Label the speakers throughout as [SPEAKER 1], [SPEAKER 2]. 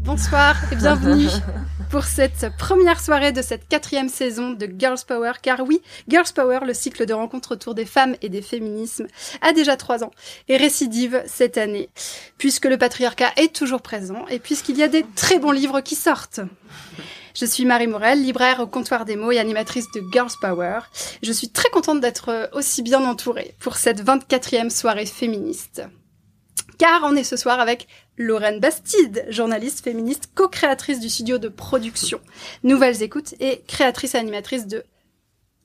[SPEAKER 1] Bonsoir et bienvenue pour cette première soirée de cette quatrième saison de Girls Power. Car oui, Girls Power, le cycle de rencontres autour des femmes et des féminismes, a déjà trois ans et récidive cette année, puisque le patriarcat est toujours présent et puisqu'il y a des très bons livres qui sortent. Je suis Marie Morel, libraire au comptoir des mots et animatrice de Girls Power. Je suis très contente d'être aussi bien entourée pour cette 24e soirée féministe. Car on est ce soir avec Lorraine Bastide, journaliste féministe, co-créatrice du studio de production Nouvelles Écoutes et créatrice animatrice de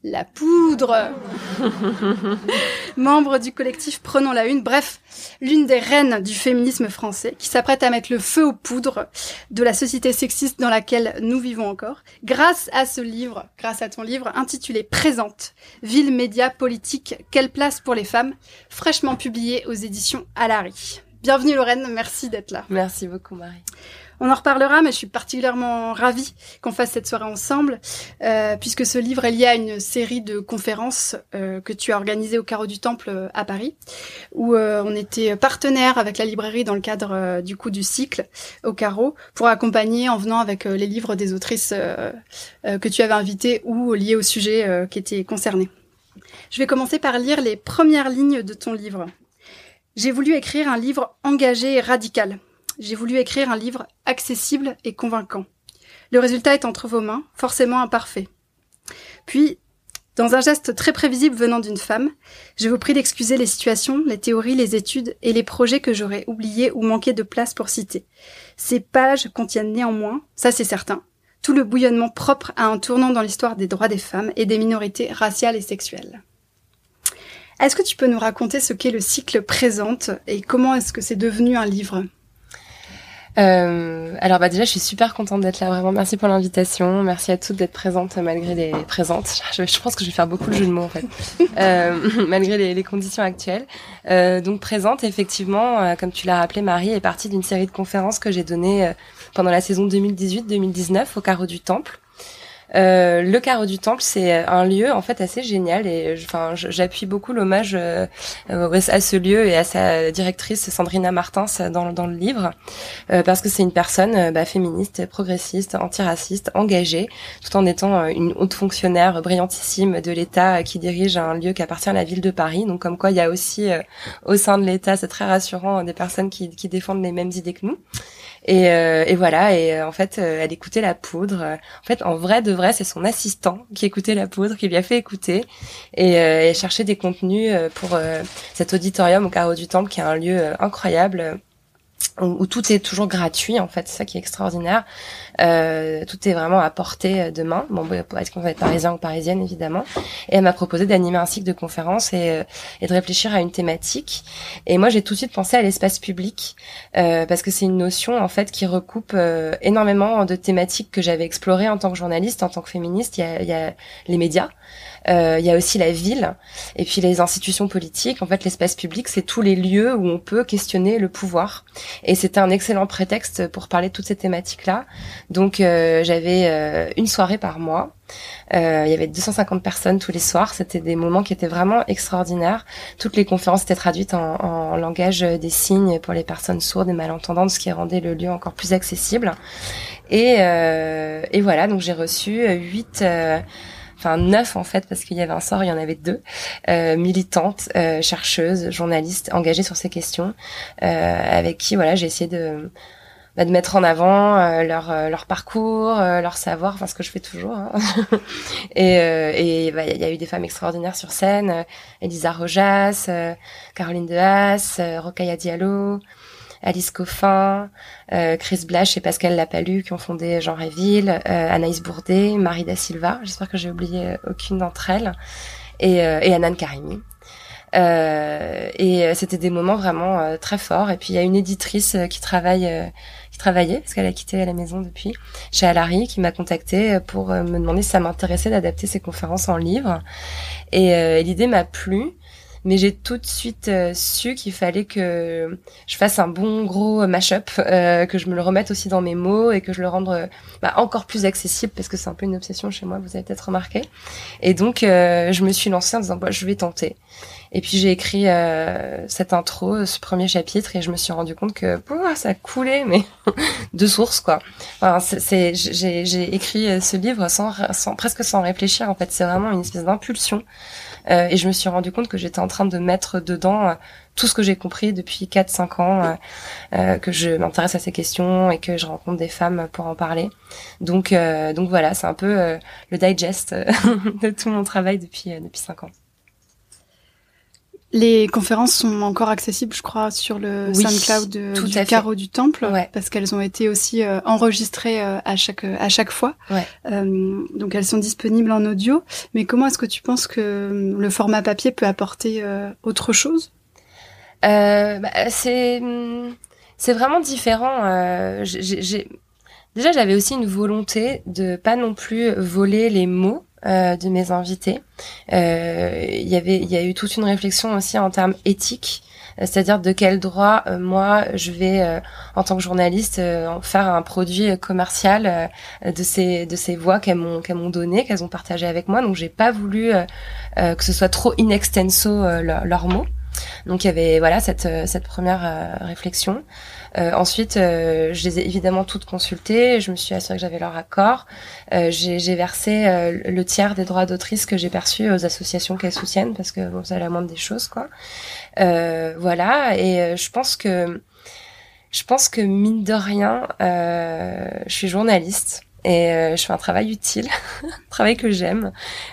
[SPEAKER 1] la poudre. Membre du collectif Prenons la Une, bref, l'une des reines du féminisme français qui s'apprête à mettre le feu aux poudres de la société sexiste dans laquelle nous vivons encore, grâce à ce livre, grâce à ton livre intitulé Présente, Ville, médias, politique, quelle place pour les femmes, fraîchement publié aux éditions Alary. Bienvenue Lorraine, merci d'être là.
[SPEAKER 2] Merci beaucoup Marie.
[SPEAKER 1] On en reparlera, mais je suis particulièrement ravie qu'on fasse cette soirée ensemble, euh, puisque ce livre est lié à une série de conférences euh, que tu as organisées au Carreau du Temple euh, à Paris, où on était partenaire avec la librairie dans le cadre du coup du cycle au Carreau, pour accompagner en venant avec les livres des autrices que tu avais invitées ou liés au sujet qui était concerné. Je vais commencer par lire les premières lignes de ton livre. J'ai voulu écrire un livre engagé et radical j'ai voulu écrire un livre accessible et convaincant. Le résultat est entre vos mains, forcément imparfait. Puis, dans un geste très prévisible venant d'une femme, je vous prie d'excuser les situations, les théories, les études et les projets que j'aurais oubliés ou manqué de place pour citer. Ces pages contiennent néanmoins, ça c'est certain, tout le bouillonnement propre à un tournant dans l'histoire des droits des femmes et des minorités raciales et sexuelles. Est-ce que tu peux nous raconter ce qu'est le cycle présente et comment est-ce que c'est devenu un livre?
[SPEAKER 2] Euh, alors bah déjà, je suis super contente d'être là. Vraiment, merci pour l'invitation. Merci à toutes d'être présentes malgré les présentes. Je, je, pense que je vais faire beaucoup de jeux de mots en fait, euh, malgré les, les, conditions actuelles. Euh, donc présente, effectivement, comme tu l'as rappelé, Marie est partie d'une série de conférences que j'ai données pendant la saison 2018-2019 au Carreau du Temple. Euh, le carreau du temple, c'est un lieu en fait assez génial et enfin j'appuie beaucoup l'hommage euh, à ce lieu et à sa directrice Sandrina Martins dans, dans le livre euh, parce que c'est une personne bah, féministe, progressiste, antiraciste, engagée, tout en étant une haute fonctionnaire brillantissime de l'État qui dirige un lieu qui appartient à la ville de Paris. Donc comme quoi il y a aussi au sein de l'État, c'est très rassurant, des personnes qui, qui défendent les mêmes idées que nous. Et, euh, et voilà, et euh, en fait, euh, elle écoutait la poudre. En fait, en vrai de vrai, c'est son assistant qui écoutait la poudre, qui lui a fait écouter, et, et cherchait des contenus pour cet auditorium au Carreau du Temple, qui est un lieu incroyable où, tout est toujours gratuit en fait, c'est ça qui est extraordinaire. Euh, tout est vraiment à portée de main. Bon, est-ce qu'on va être parisien ou parisienne évidemment. Et elle m'a proposé d'animer un cycle de conférences et, euh, et, de réfléchir à une thématique. Et moi, j'ai tout de suite pensé à l'espace public euh, parce que c'est une notion en fait qui recoupe euh, énormément de thématiques que j'avais explorées en tant que journaliste, en tant que féministe. Il y a, il y a les médias. Euh, il y a aussi la ville et puis les institutions politiques. En fait, l'espace public, c'est tous les lieux où on peut questionner le pouvoir. Et c'était un excellent prétexte pour parler de toutes ces thématiques-là. Donc, euh, j'avais euh, une soirée par mois. il y avait 250 personnes tous les soirs. C'était des moments qui étaient vraiment extraordinaires. Toutes les conférences étaient traduites en, en langage des signes pour les personnes sourdes et malentendantes, ce qui rendait le lieu encore plus accessible. Et, et voilà, donc j'ai reçu huit enfin neuf en fait parce qu'il y avait un sort, il y en avait deux, euh, militantes, euh, chercheuses, journalistes engagées sur ces questions, euh, avec qui voilà j'ai essayé de bah, de mettre en avant euh, leur euh, leur parcours, euh, leur savoir, enfin ce que je fais toujours. Hein. et et bah, il y a eu des femmes extraordinaires sur scène, Elisa Rojas, Caroline Dehaas, Rokhaya Diallo. Alice Coffin, euh, Chris Blash et Pascal Lapalu qui ont fondé Jean Réville, euh, Anaïs Bourdet, Marie da Silva, j'espère que j'ai oublié aucune d'entre elles, et, euh, et Anan Karimi. Euh, et c'était des moments vraiment très forts. Et puis il y a une éditrice qui travaille, qui travaillait parce qu'elle a quitté la maison depuis, chez Alary, qui m'a contactée pour me demander si ça m'intéressait d'adapter ses conférences en livre. Et l'idée m'a plu mais j'ai tout de suite euh, su qu'il fallait que je fasse un bon gros mash-up, euh, que je me le remette aussi dans mes mots et que je le rende euh, bah, encore plus accessible parce que c'est un peu une obsession chez moi, vous avez peut-être remarqué. Et donc je me suis lancée en disant bah, je vais tenter. Et puis j'ai écrit cette intro, ce premier chapitre, et je me suis rendu compte que ça coulait, mais de source quoi. Enfin, c'est, j'ai, écrit ce livre sans, sans, presque sans réfléchir. En fait, c'est vraiment une espèce d'impulsion. Euh, et je me suis rendu compte que j'étais en train de mettre dedans euh, tout ce que j'ai compris depuis 4-5 ans, euh, que je m'intéresse à ces questions et que je rencontre des femmes pour en parler. Donc, donc voilà, c'est un peu le digest de tout mon travail depuis depuis 5 ans.
[SPEAKER 1] Les conférences sont encore accessibles, je crois, sur le SoundCloud du Carreau du Temple, parce qu'elles ont été aussi euh, enregistrées euh, à chaque à chaque fois. Euh, donc elles sont disponibles en audio. Mais comment est-ce que tu penses que le format papier peut apporter autre chose?
[SPEAKER 2] Bah, C'est c'est vraiment différent. déjà j'avais aussi une volonté de pas non plus voler les mots euh, de mes invités. Euh, il y avait, il y a eu toute une réflexion aussi en termes éthiques euh, c'est-à-dire de quel droit moi je vais en tant que journaliste faire un produit commercial de ces de ces voix qu'elles m'ont qu'elles m'ont donné qu'elles ont partagé avec moi. Donc j'ai pas voulu que ce soit trop in extenso leurs mots. Donc il y avait voilà cette cette première réflexion. euh, ensuite, euh, je les ai évidemment toutes consultées. Je me suis assurée que j'avais leur accord. Euh, j'ai versé le tiers des droits d'autrice que j'ai perçus aux associations qu'elles soutiennent parce que bon, c'est la moindre des choses, quoi. voilà. Et je pense que je pense que mine de rien, je suis journaliste et euh, je fais un travail utile, un travail que j'aime,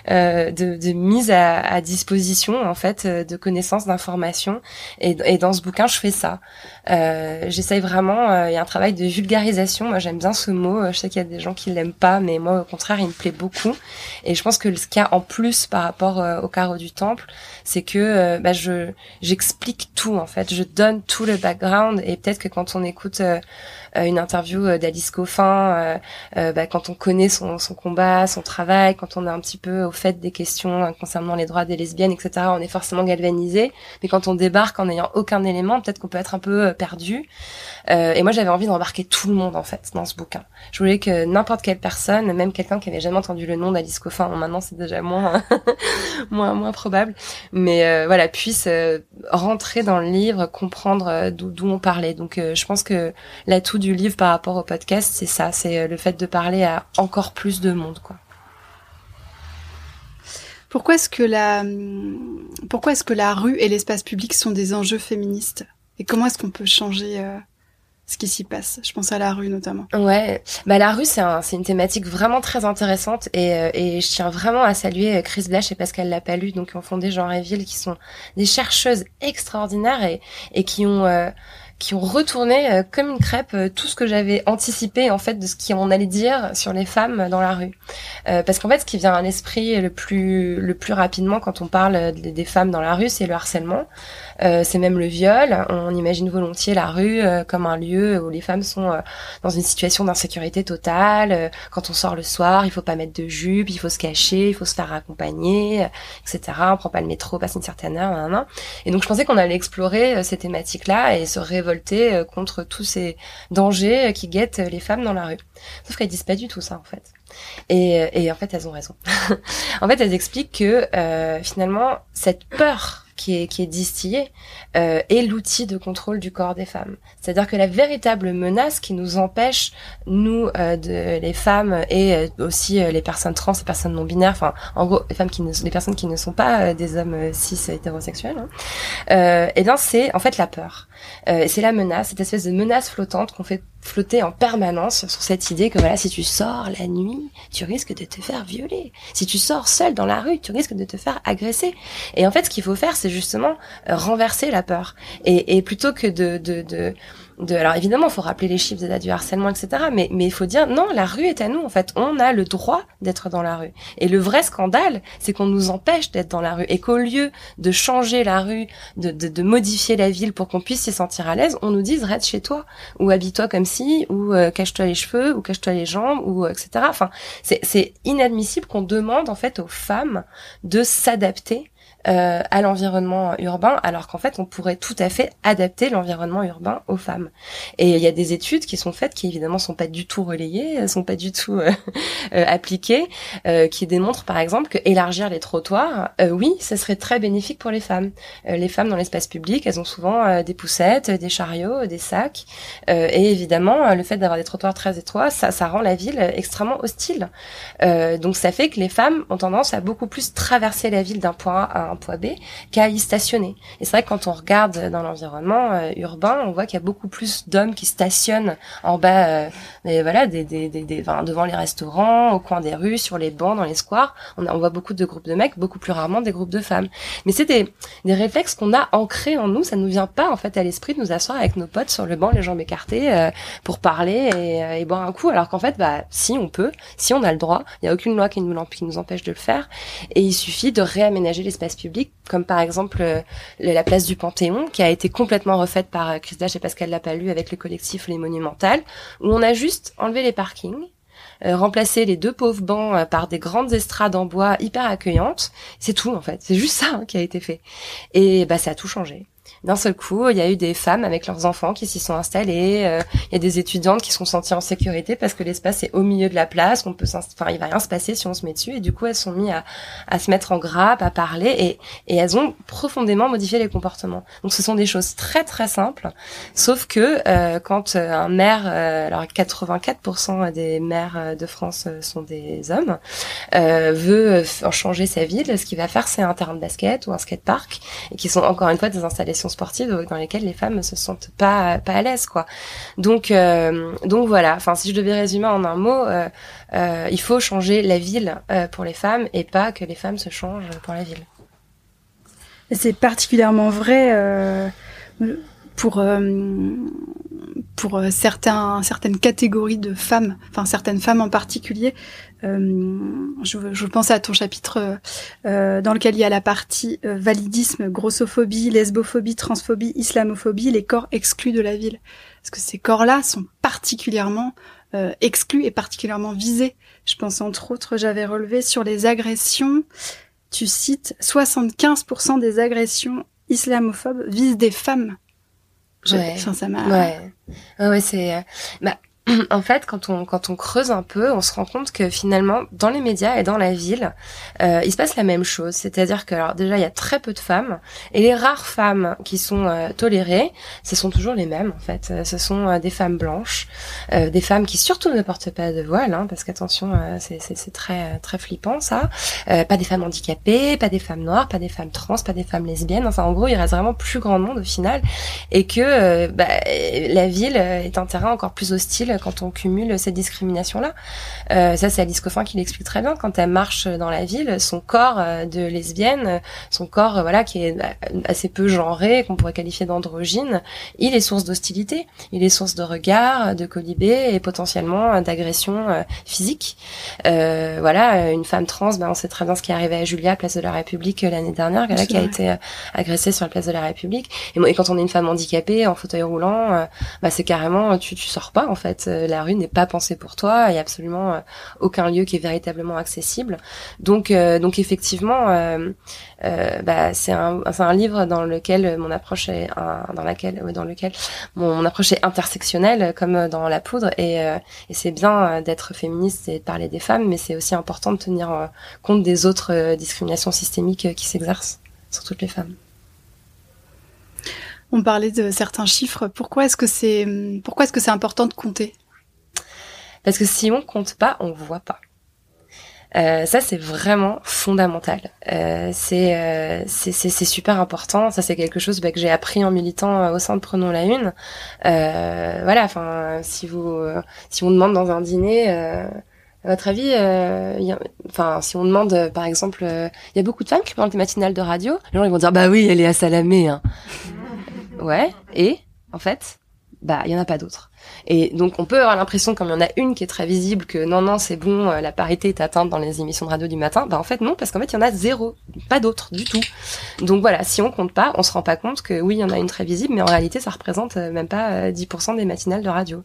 [SPEAKER 2] euh, de, de, mise à, à, disposition en fait euh, de connaissances, d'informations. Et, et, dans ce bouquin, je fais ça. Euh, J'essaye vraiment. Euh, il y a un travail de vulgarisation. Moi, j'aime bien ce mot. Je sais qu'il y a des gens qui l'aiment pas, mais moi, au contraire, il me plaît beaucoup. Et je pense que ce qu'il y a en plus par rapport au carreau du temple, c'est que bah, je j'explique tout en fait. Je donne tout le background. Et peut-être que quand on écoute euh, une interview euh, d'Alice Coffin, euh, bah, quand on connaît son, combat, son travail, quand on est un petit peu au fait des questions concernant les droits des lesbiennes, etc., on est forcément galvanisé. Mais quand on débarque en n'ayant aucun élément, peut-être qu'on peut être un peu perdu. Euh, et moi, j'avais envie d'embarquer tout le monde en fait dans ce bouquin. Je voulais que n'importe quelle personne, même quelqu'un qui avait jamais entendu le nom d'Alice Coffin, maintenant c'est déjà moins moins moins probable, mais euh, voilà, puisse rentrer dans le livre, comprendre d'où on parlait. Donc, je pense que l'atout du livre par rapport au podcast, c'est ça, c'est euh, le fait de parler à encore plus de monde, quoi.
[SPEAKER 1] Pourquoi est-ce que la, pourquoi est-ce que la rue et l'espace public sont des enjeux féministes? Et comment est-ce qu'on peut changer euh, ce qui s'y passe? Je pense à la rue notamment.
[SPEAKER 2] Ouais, bah la rue c'est un, c'est une thématique vraiment très intéressante et, euh, et je tiens vraiment à saluer Chris Blash et Pascal Lapalu donc qui ont fondé Jean Réville qui sont des chercheuses extraordinaires et, et qui ont qui ont retourné euh, comme une crêpe euh, tout ce que j'avais anticipé en fait de ce qu'on allait dire sur les femmes dans la rue. Euh, parce qu'en fait, ce qui vient à l'esprit le plus le plus rapidement quand on parle des femmes dans la rue, c'est le harcèlement. Euh, c'est même le viol. On imagine volontiers la rue euh, comme un lieu où les femmes sont euh, dans une situation d'insécurité totale. quand on sort le soir, il faut pas mettre de jupe, il faut se cacher, il faut se faire accompagner, etc. On prend pas le métro, passe une certaine heure, Et donc je pensais qu'on allait explorer ces thématiques-là et se révolter contre tous ces dangers qui guettent les femmes dans la rue. Sauf qu'elles disent pas du tout ça en fait. Et, et en fait, elles ont raison. en fait, elles expliquent que finalement, cette peur qui est, qui est distillé euh, est l'outil de contrôle du corps des femmes. C'est-à-dire que la véritable menace qui nous empêche, nous, euh, de, les femmes et euh, aussi euh, les personnes trans, les personnes non binaires, enfin, en gros, les femmes qui ne, les personnes qui ne sont pas des hommes cis hétérosexuels, hein, et eh bien c'est en fait la peur. c'est la menace, cette espèce de menace flottante qu'on fait flotter en permanence sur cette idée que voilà, si tu sors la nuit, tu risques de te faire violer. Si tu sors seul dans la rue, tu risques de te faire agresser. Et en fait, ce qu'il faut faire, c'est justement euh, renverser la peur. Et, et plutôt que de, de, de de alors évidemment, faut rappeler les chiffres d'état du harcèlement, etc. Mais mais il faut dire non, la rue est à nous. En fait, on a le droit d'être dans la rue. Et le vrai scandale, c'est qu'on nous empêche d'être dans la rue et qu'au lieu de changer la rue, de, de, de modifier la ville pour qu'on puisse s'y sentir à l'aise, on nous dise reste chez toi ou habille-toi comme si ou euh, cache-toi les cheveux ou cache-toi les jambes ou etc. Enfin, c'est inadmissible qu'on demande en fait aux femmes de s'adapter euh, à l'environnement urbain, alors qu'en fait, on pourrait tout à fait adapter l'environnement urbain aux femmes. Et il y a des études qui sont faites, qui évidemment sont pas du tout relayées, sont pas du tout euh, euh, appliquées, qui démontrent par exemple que élargir les trottoirs, oui, ça serait très bénéfique pour les femmes. les femmes dans l'espace public, elles ont souvent des poussettes, des chariots, des sacs, et évidemment, le fait d'avoir des trottoirs très étroits, ça, ça rend la ville extrêmement hostile. donc ça fait que les femmes ont tendance à beaucoup plus traverser la ville d'un point à un un poids B qu'à y stationner. Et c'est vrai que quand on regarde dans l'environnement euh, urbain, on voit qu'il y a beaucoup plus d'hommes qui stationnent en bas, euh, voilà, des, des, des, enfin, devant les restaurants, au coin des rues, sur les bancs, dans les squares. On, on voit beaucoup de groupes de mecs, beaucoup plus rarement des groupes de femmes. Mais c'est des, des réflexes qu'on a ancrés en nous. Ça nous vient pas en fait à l'esprit de nous asseoir avec nos potes sur le banc, les jambes écartées, euh, pour parler et, et, boire un coup. Alors qu'en fait, bah, si on peut, si on a le droit, il y a aucune loi qui nous, empêche de le faire. Et il suffit de réaménager l'espace comme par exemple euh, la place du Panthéon, qui a été complètement refaite par euh, Chris et Pascal Lapalu avec le collectif Les Monumentales, où on a juste enlevé les parkings, euh, remplacé les deux pauvres bancs par des grandes estrades en bois hyper accueillantes. C'est tout en fait, c'est juste ça hein, qui a été fait. Et bah ça a tout changé d'un seul coup, il y a eu des femmes avec leurs enfants qui s'y sont installées. Euh, il y a des étudiantes qui sont senties en sécurité parce que l'espace est au milieu de la place. On peut, enfin, il va rien se passer si on se met dessus. Et du coup, elles sont mises à, à se mettre en grappe, à parler, et, et elles ont profondément modifié les comportements. Donc, ce sont des choses très très simples. Sauf que euh, quand euh, un maire, alors 84% des maires de France sont des hommes, veut en changer sa ville, ce qu'il va faire, c'est un terrain de basket ou un skatepark, et qui sont encore une fois des installations sportives dans lesquelles les femmes se sentent pas pas à l'aise quoi. Donc euh, donc voilà. Enfin si je devais résumer en un mot, euh, euh, il faut changer la ville pour les femmes et pas que les femmes se changent pour la ville.
[SPEAKER 1] C'est particulièrement vrai pour pour certains certaines catégories de femmes, enfin certaines femmes en particulier, je, je, pensais à ton chapitre euh, dans lequel il y a la partie euh, validisme, grossophobie, lesbophobie, transphobie, islamophobie, les corps exclus de la ville. Parce que ces corps-là sont particulièrement exclus et particulièrement visés. Je pense entre autres, j'avais relevé sur les agressions, tu cites 75% des agressions islamophobes visent des femmes.
[SPEAKER 2] ouais. ça m'a. Ouais. Ouais, c'est. Bah, en fait, quand on quand on creuse un peu, on se rend compte que finalement, dans les médias et dans la ville, euh, il se passe la même chose. C'est-à-dire que alors déjà, il y a très peu de femmes et les rares femmes qui sont euh, tolérées, ce sont toujours les mêmes en fait. Euh, ce sont euh, des femmes blanches, euh, des femmes qui surtout ne portent pas de voile, hein, parce qu'attention, c'est c'est très très flippant ça. pas des femmes handicapées, pas des femmes noires, pas des femmes trans, pas des femmes lesbiennes. Enfin, en gros, il reste vraiment plus grand monde au final et que bah, la ville est un terrain encore plus hostile quand on cumule cette discrimination-là. Euh, ça, c'est Alice Coffin qui l'explique très bien. Quand elle marche dans la ville, son corps euh, de lesbienne, son corps, euh, voilà, qui est assez peu genré, qu'on pourrait qualifier d'androgyne, il est source d'hostilité, il est source de regard, de colibé et potentiellement d'agression physique. voilà, une femme trans, ben, on sait très bien ce qui est arrivé à Julia, place de la République l'année dernière, là, qui a été agressée sur la place de la République. Et, quand on est une femme handicapée en fauteuil roulant, bah, c'est carrément, tu, tu sors pas en fait euh, la rue n'est pas pensée pour toi. Il y a absolument euh, aucun lieu qui est véritablement accessible. Donc, euh, donc effectivement, bah, c'est un, un livre dans lequel mon approche est dans laquelle, dans lequel mon, approche est intersectionnelle, comme dans La Poudre. Et, et c'est bien d'être féministe et de parler des femmes, mais c'est aussi important de tenir compte des autres discriminations systémiques qui s'exercent sur toutes les femmes.
[SPEAKER 1] On parlait de certains chiffres. Pourquoi est-ce que c'est pourquoi est-ce que c'est important de compter?
[SPEAKER 2] Parce que si on compte pas, on voit pas. Euh, ça c'est vraiment fondamental. Euh, euh, c'est c'est super important. Ça c'est quelque chose bah, que j'ai appris en militant au sein de Prenons la Une. voilà. Enfin, si vous si on demande dans un dîner. à votre avis, enfin, si on demande, par exemple, il y a beaucoup de femmes qui parlent des matinales de radio, les gens ils vont dire, bah oui, elle est à Salamé. Hein. Ouais, et en fait bah il y en a pas d'autres. Et donc on peut avoir l'impression, comme il y en a une qui est très visible, que non, non, c'est bon, euh, la parité est atteinte dans les émissions de radio du matin. Bah en fait non, parce qu'en fait il y en a zéro, pas d'autres du tout. Donc voilà, si on compte pas, on se rend pas compte que oui, il y en a une très visible, mais en réalité ça représente euh, même pas 10% euh, des matinales de radio.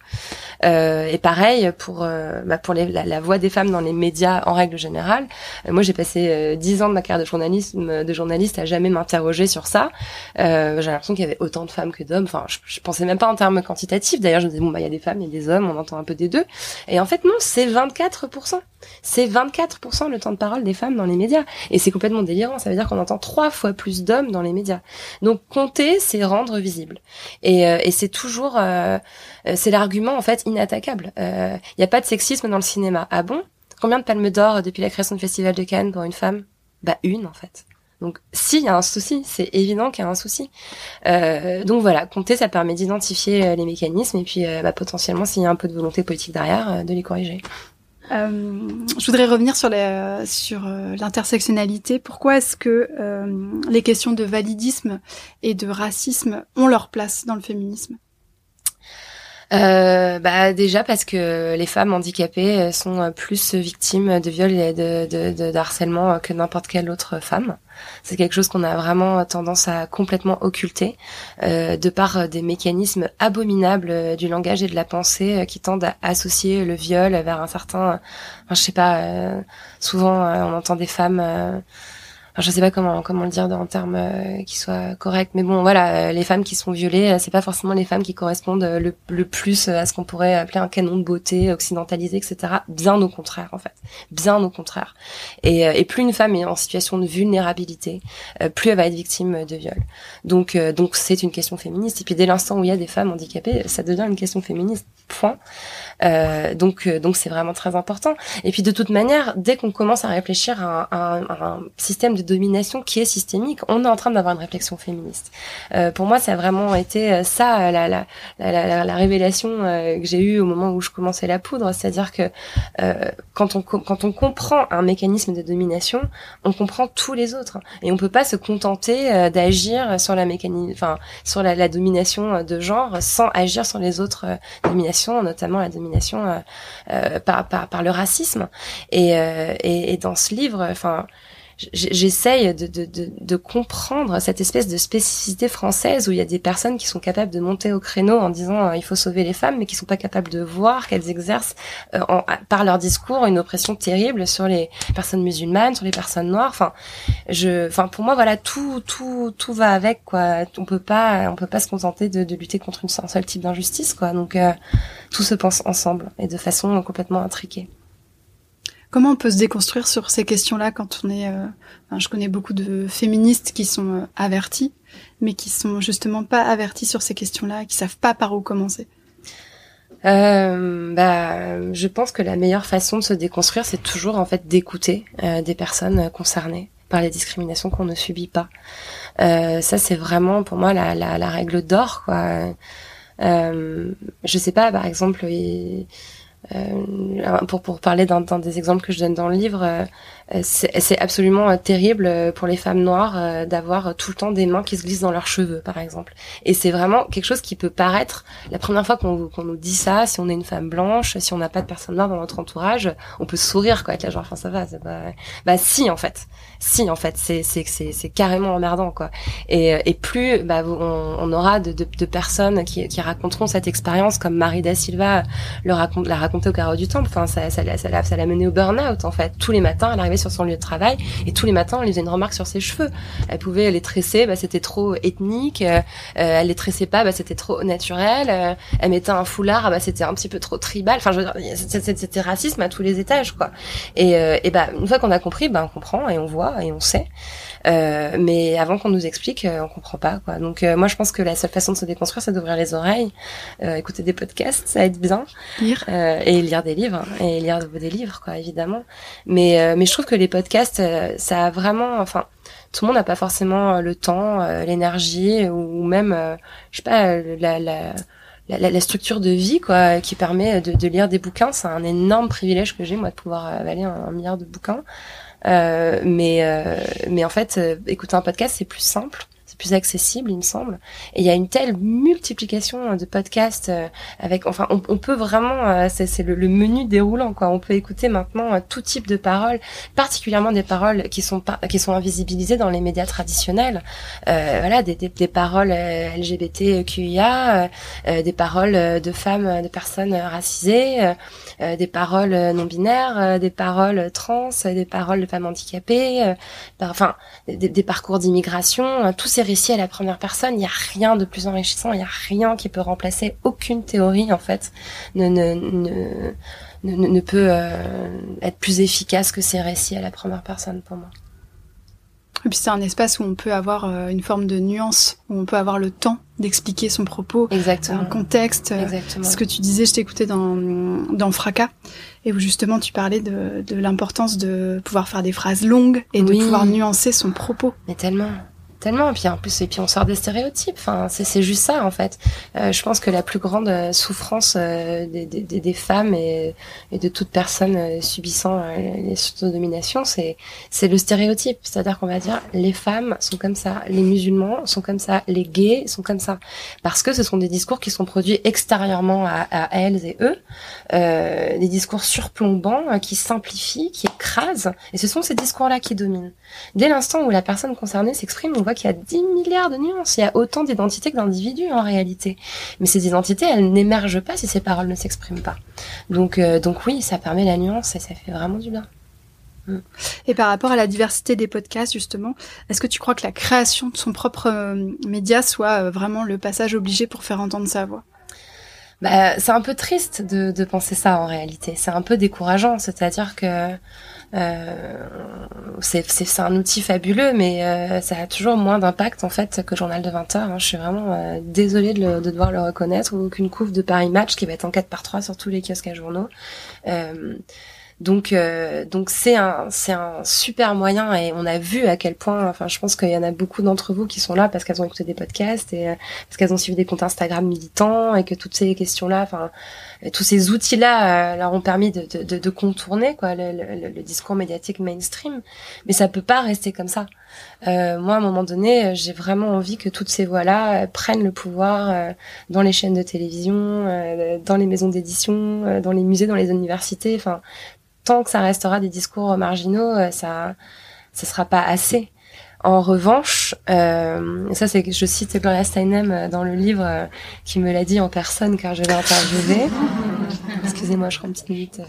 [SPEAKER 2] Euh, et pareil pour bah, pour la, voix des femmes dans les médias en règle générale. moi j'ai passé 10 ans de ma carrière de journaliste à jamais m'interroger sur ça. j'ai l'impression qu'il y avait autant de femmes que d'hommes. Enfin, je, je pensais même pas en termes quantitatifs. D'ailleurs, je me disais bah il y a des femmes, il y a des hommes, on entend un peu des deux. Et en fait non, c'est 24%. C'est 24% le temps de parole des femmes dans les médias. Et c'est complètement délirant. Ça veut dire qu'on entend trois fois plus d'hommes dans les médias. Donc compter, c'est rendre visible. Et, euh, c'est toujours, euh, euh, c'est l'argument en fait inattaquable. Il n'y a pas de sexisme dans le cinéma. Ah bon? Combien de palmes d'or depuis la création du Festival de Cannes pour une femme? Bah une en fait. Donc, s'il y a un souci, c'est évident qu'il y a un souci. Euh, donc voilà, compter, ça permet d'identifier euh, les mécanismes et puis euh, bah, potentiellement, s'il y a un peu de volonté politique derrière, de les corriger.
[SPEAKER 1] je voudrais revenir sur sur l'intersectionnalité. Pourquoi est-ce que les questions de validisme et de racisme ont leur place dans le féminisme?
[SPEAKER 2] Euh, bah déjà parce que les femmes handicapées euh, sont plus victimes de viols et de, harcèlement que n'importe quelle autre femme. C'est quelque chose qu'on a vraiment tendance à complètement occulter, euh, de par des mécanismes abominables du langage et de la pensée qui tendent à associer le viol vers un certain, enfin, je sais pas, souvent on entend des femmes je sais pas comment comment le dire en termes euh, qui soient corrects, mais bon, voilà, euh, les femmes qui sont violées, euh, c'est pas forcément les femmes qui correspondent le, plus à ce qu'on pourrait appeler un canon de beauté occidentalisé, etc. Bien au contraire, en fait, bien au contraire. Et, plus une femme est en situation de vulnérabilité, plus elle va être victime de viol. Donc donc c'est une question féministe. Et puis dès l'instant où il y a des femmes handicapées, ça devient une question féministe. Point. Euh, donc donc c'est vraiment très important. Et puis de toute manière, dès qu'on commence à réfléchir à un, à un système de domination qui est systémique, on est en train d'avoir une réflexion féministe. Euh, pour moi, ça a vraiment été euh, ça, la, la, la, la révélation euh, que j'ai eue au moment où je commençais la poudre, c'est-à-dire que euh, quand, on, quand on comprend un mécanisme de domination, on comprend tous les autres. Et on peut pas se contenter euh, d'agir sur la mécanique, enfin sur la, domination de genre sans agir sur les autres dominations, notamment la domination par, par, par le racisme. Et, et, et dans ce livre, enfin j'essaye de, de, de, de, comprendre cette espèce de spécificité française où il y a des personnes qui sont capables de monter au créneau en disant euh, il faut sauver les femmes, mais qui sont pas capables de voir qu'elles exercent euh, par leur discours une oppression terrible sur les personnes musulmanes, sur les personnes noires. Enfin, je, enfin pour moi voilà tout tout tout va avec quoi. On peut pas on peut pas se contenter de, lutter contre une, un seul type d'injustice quoi. Donc euh, tout se pense ensemble et de façon complètement intriquée.
[SPEAKER 1] Comment on peut se déconstruire sur ces questions-là quand on est... Euh, je connais beaucoup de féministes qui sont euh, avertis, mais qui sont justement pas avertis sur ces questions-là, qui savent pas par où commencer.
[SPEAKER 2] Euh, bah, je pense que la meilleure façon de se déconstruire, c'est toujours en fait d'écouter euh, des personnes concernées par les discriminations qu'on ne subit pas. ça, c'est vraiment pour moi la, la, la règle d'or. Quoi. je sais pas, par exemple. Euh, pour, pour parler d'un des exemples que je donne dans le livre, euh, euh, c'est absolument terrible pour les femmes noires d'avoir tout le temps des mains qui se glissent dans leurs cheveux, par exemple. Et c'est vraiment quelque chose qui peut paraître, la première fois qu'on nous dit ça, si on est une femme blanche, si on n'a pas de personne noire dans notre entourage, on peut sourire, quoi, être là genre, enfin ça va, c'est pas... Bah si, en fait. Si, en fait, c'est c'est carrément emmerdant, quoi. Et, et plus bah, on, on aura de, de, de personnes qui, qui raconteront cette expérience, comme Marie da Silva le raconte, la raconte au carreau du temple. Enfin, ça, ça, ça, ça l'a mené au burn-out en fait. Tous les matins, elle arrivait sur son lieu de travail et tous les matins, on lui faisait une remarque sur ses cheveux. Elle pouvait les tresser, bah, c'était trop ethnique. Euh, elle les tressait pas, bah, c'était trop naturel. Euh, elle mettait un foulard, ah, bah, c'était un petit peu trop tribal. Enfin, je veux dire, c'était racisme à tous les étages, quoi. Et, euh, et bah, une fois qu'on a compris, bah, on comprend et on voit et on sait. Euh, mais avant qu'on nous explique, euh, on comprend pas quoi. Donc euh, moi je pense que la seule façon de se déconstruire, c'est d'ouvrir les oreilles, écouter des podcasts, ça aide bien,
[SPEAKER 1] lire
[SPEAKER 2] et lire des livres et lire des livres quoi évidemment. Mais mais je trouve que les podcasts, ça a vraiment, enfin tout le monde n'a pas forcément le temps, l'énergie ou même, je sais pas, la, la la, la, structure de vie quoi qui permet de, de lire des bouquins c'est un énorme privilège que j'ai moi de pouvoir avaler un, un milliard de bouquins euh, mais euh, mais en fait, euh, écouter un podcast c'est plus simple plus accessible, il me semble. Et il y a une telle multiplication de podcasts avec, enfin, on, peut vraiment, c'est le, le, menu déroulant, quoi. On peut écouter maintenant tout type de paroles, particulièrement des paroles qui sont pas, qui sont invisibilisées dans les médias traditionnels. voilà, des, des, des paroles LGBTQIA, des paroles de femmes, de personnes racisées, des paroles non binaires, des paroles trans, des paroles de femmes handicapées, enfin des, parcours d'immigration, tous ces récits à la première personne, il n'y a rien de plus enrichissant, il n'y a rien qui peut remplacer aucune théorie en fait, ne, ne, ne, ne, peut euh, être plus efficace que ces récits à la première personne pour moi.
[SPEAKER 1] Et puis c'est un espace où on peut avoir euh, une forme de nuance, où on peut avoir le temps d'expliquer son propos,
[SPEAKER 2] Exactement.
[SPEAKER 1] un contexte. Euh, Exactement. Ce que tu disais, je t'écoutais dans, dans Fracas, et où justement tu parlais de, de l'importance de pouvoir faire des phrases longues et de pouvoir nuancer son propos.
[SPEAKER 2] Mais tellement tellement. Et puis en plus, et puis on sort des stéréotypes. Enfin, c'est juste ça en fait. Euh, je pense que la plus grande euh, souffrance euh, des, des, des, femmes et, et de toute personne euh, subissant les domination, c'est c'est le stéréotype. C'est-à-dire qu'on va dire les femmes sont comme ça, les musulmans sont comme ça, les gays sont comme ça, parce que ce sont des discours qui sont produits extérieurement à, à elles et eux, des discours surplombants qui simplifient, qui écrasent. Et ce sont ces discours-là qui dominent. Dès l'instant où la personne concernée s'exprime, on voit qu'il y a 10 milliards de nuances. Il y a autant d'identités que d'individus en réalité. Mais ces identités, elles n'émergent pas si ces paroles ne s'expriment pas. Donc, euh, donc oui, ça permet la nuance et ça fait vraiment du bien.
[SPEAKER 1] Mm. Et par rapport à la diversité des podcasts, justement, est-ce que tu crois que la création de son propre euh, média soit euh, vraiment le passage obligé pour faire entendre sa voix?
[SPEAKER 2] Bah, c'est un peu triste de, de penser ça en réalité. C'est un peu décourageant, c'est-à-dire que euh, c'est un outil fabuleux, mais euh, ça a toujours moins d'impact en fait que Journal de 20 heures. Hein. Je suis vraiment euh, désolée de, le, de, devoir le reconnaître, ou qu'une couve de Paris Match qui va être en 4 par 3 sur tous les kiosques à journaux. Euh, donc euh, donc c'est un c'est un super moyen et on a vu à quel point enfin je pense qu'il y en a beaucoup d'entre vous qui sont là parce qu'elles ont écouté des podcasts et euh, parce qu'elles ont suivi des comptes Instagram militants et que toutes ces questions là enfin tous ces outils là euh, leur ont permis de, de, de contourner quoi le, le, le, discours médiatique mainstream. Mais ça peut pas rester comme ça. Euh, moi à un moment donné j'ai vraiment envie que toutes ces voix là prennent le pouvoir dans les chaînes de télévision dans les maisons d'édition dans les musées dans les universités enfin tant que ça restera des discours marginaux, euh, ça, ça sera pas assez. En revanche, euh, ça c'est que je cite Gloria Steinem euh, dans le livre euh, qui me l'a dit en personne car je l'ai interviewé. Excusez-moi, je prends une petite minute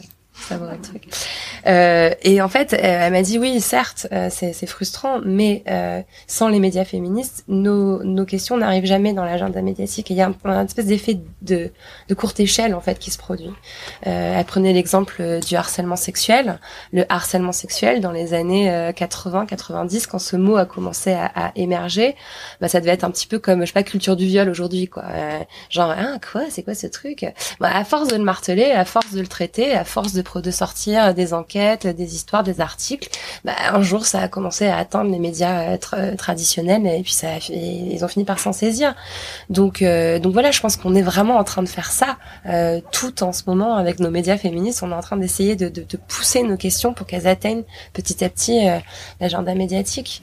[SPEAKER 2] ça va truc. Euh, et en fait, elle m'a dit oui, certes, euh, c'est frustrant, mais euh, sans les médias féministes, nos, nos questions n'arrivent jamais dans l'agenda médiatique. il y a un, un espèce d'effet de, de courte échelle en fait qui se produit. Euh, elle prenait l'exemple du harcèlement sexuel. Le harcèlement sexuel dans les années 80-90, quand ce mot a commencé à, à, émerger, bah ça devait être un petit peu comme je sais pas culture du viol aujourd'hui quoi. genre ah quoi, c'est quoi ce truc? Bah, À force de le marteler, à force de le traiter, à force de de sortir des enquêtes, des histoires, des articles, bah, un jour ça a commencé à atteindre les médias euh, traditionnels et puis ils ont fini par s'en saisir. Donc, euh, donc voilà, je pense qu'on est vraiment en train de faire ça euh, tout en ce moment avec nos médias féministes. On est en train d'essayer de, pousser nos questions pour qu'elles atteignent petit à petit l'agenda médiatique.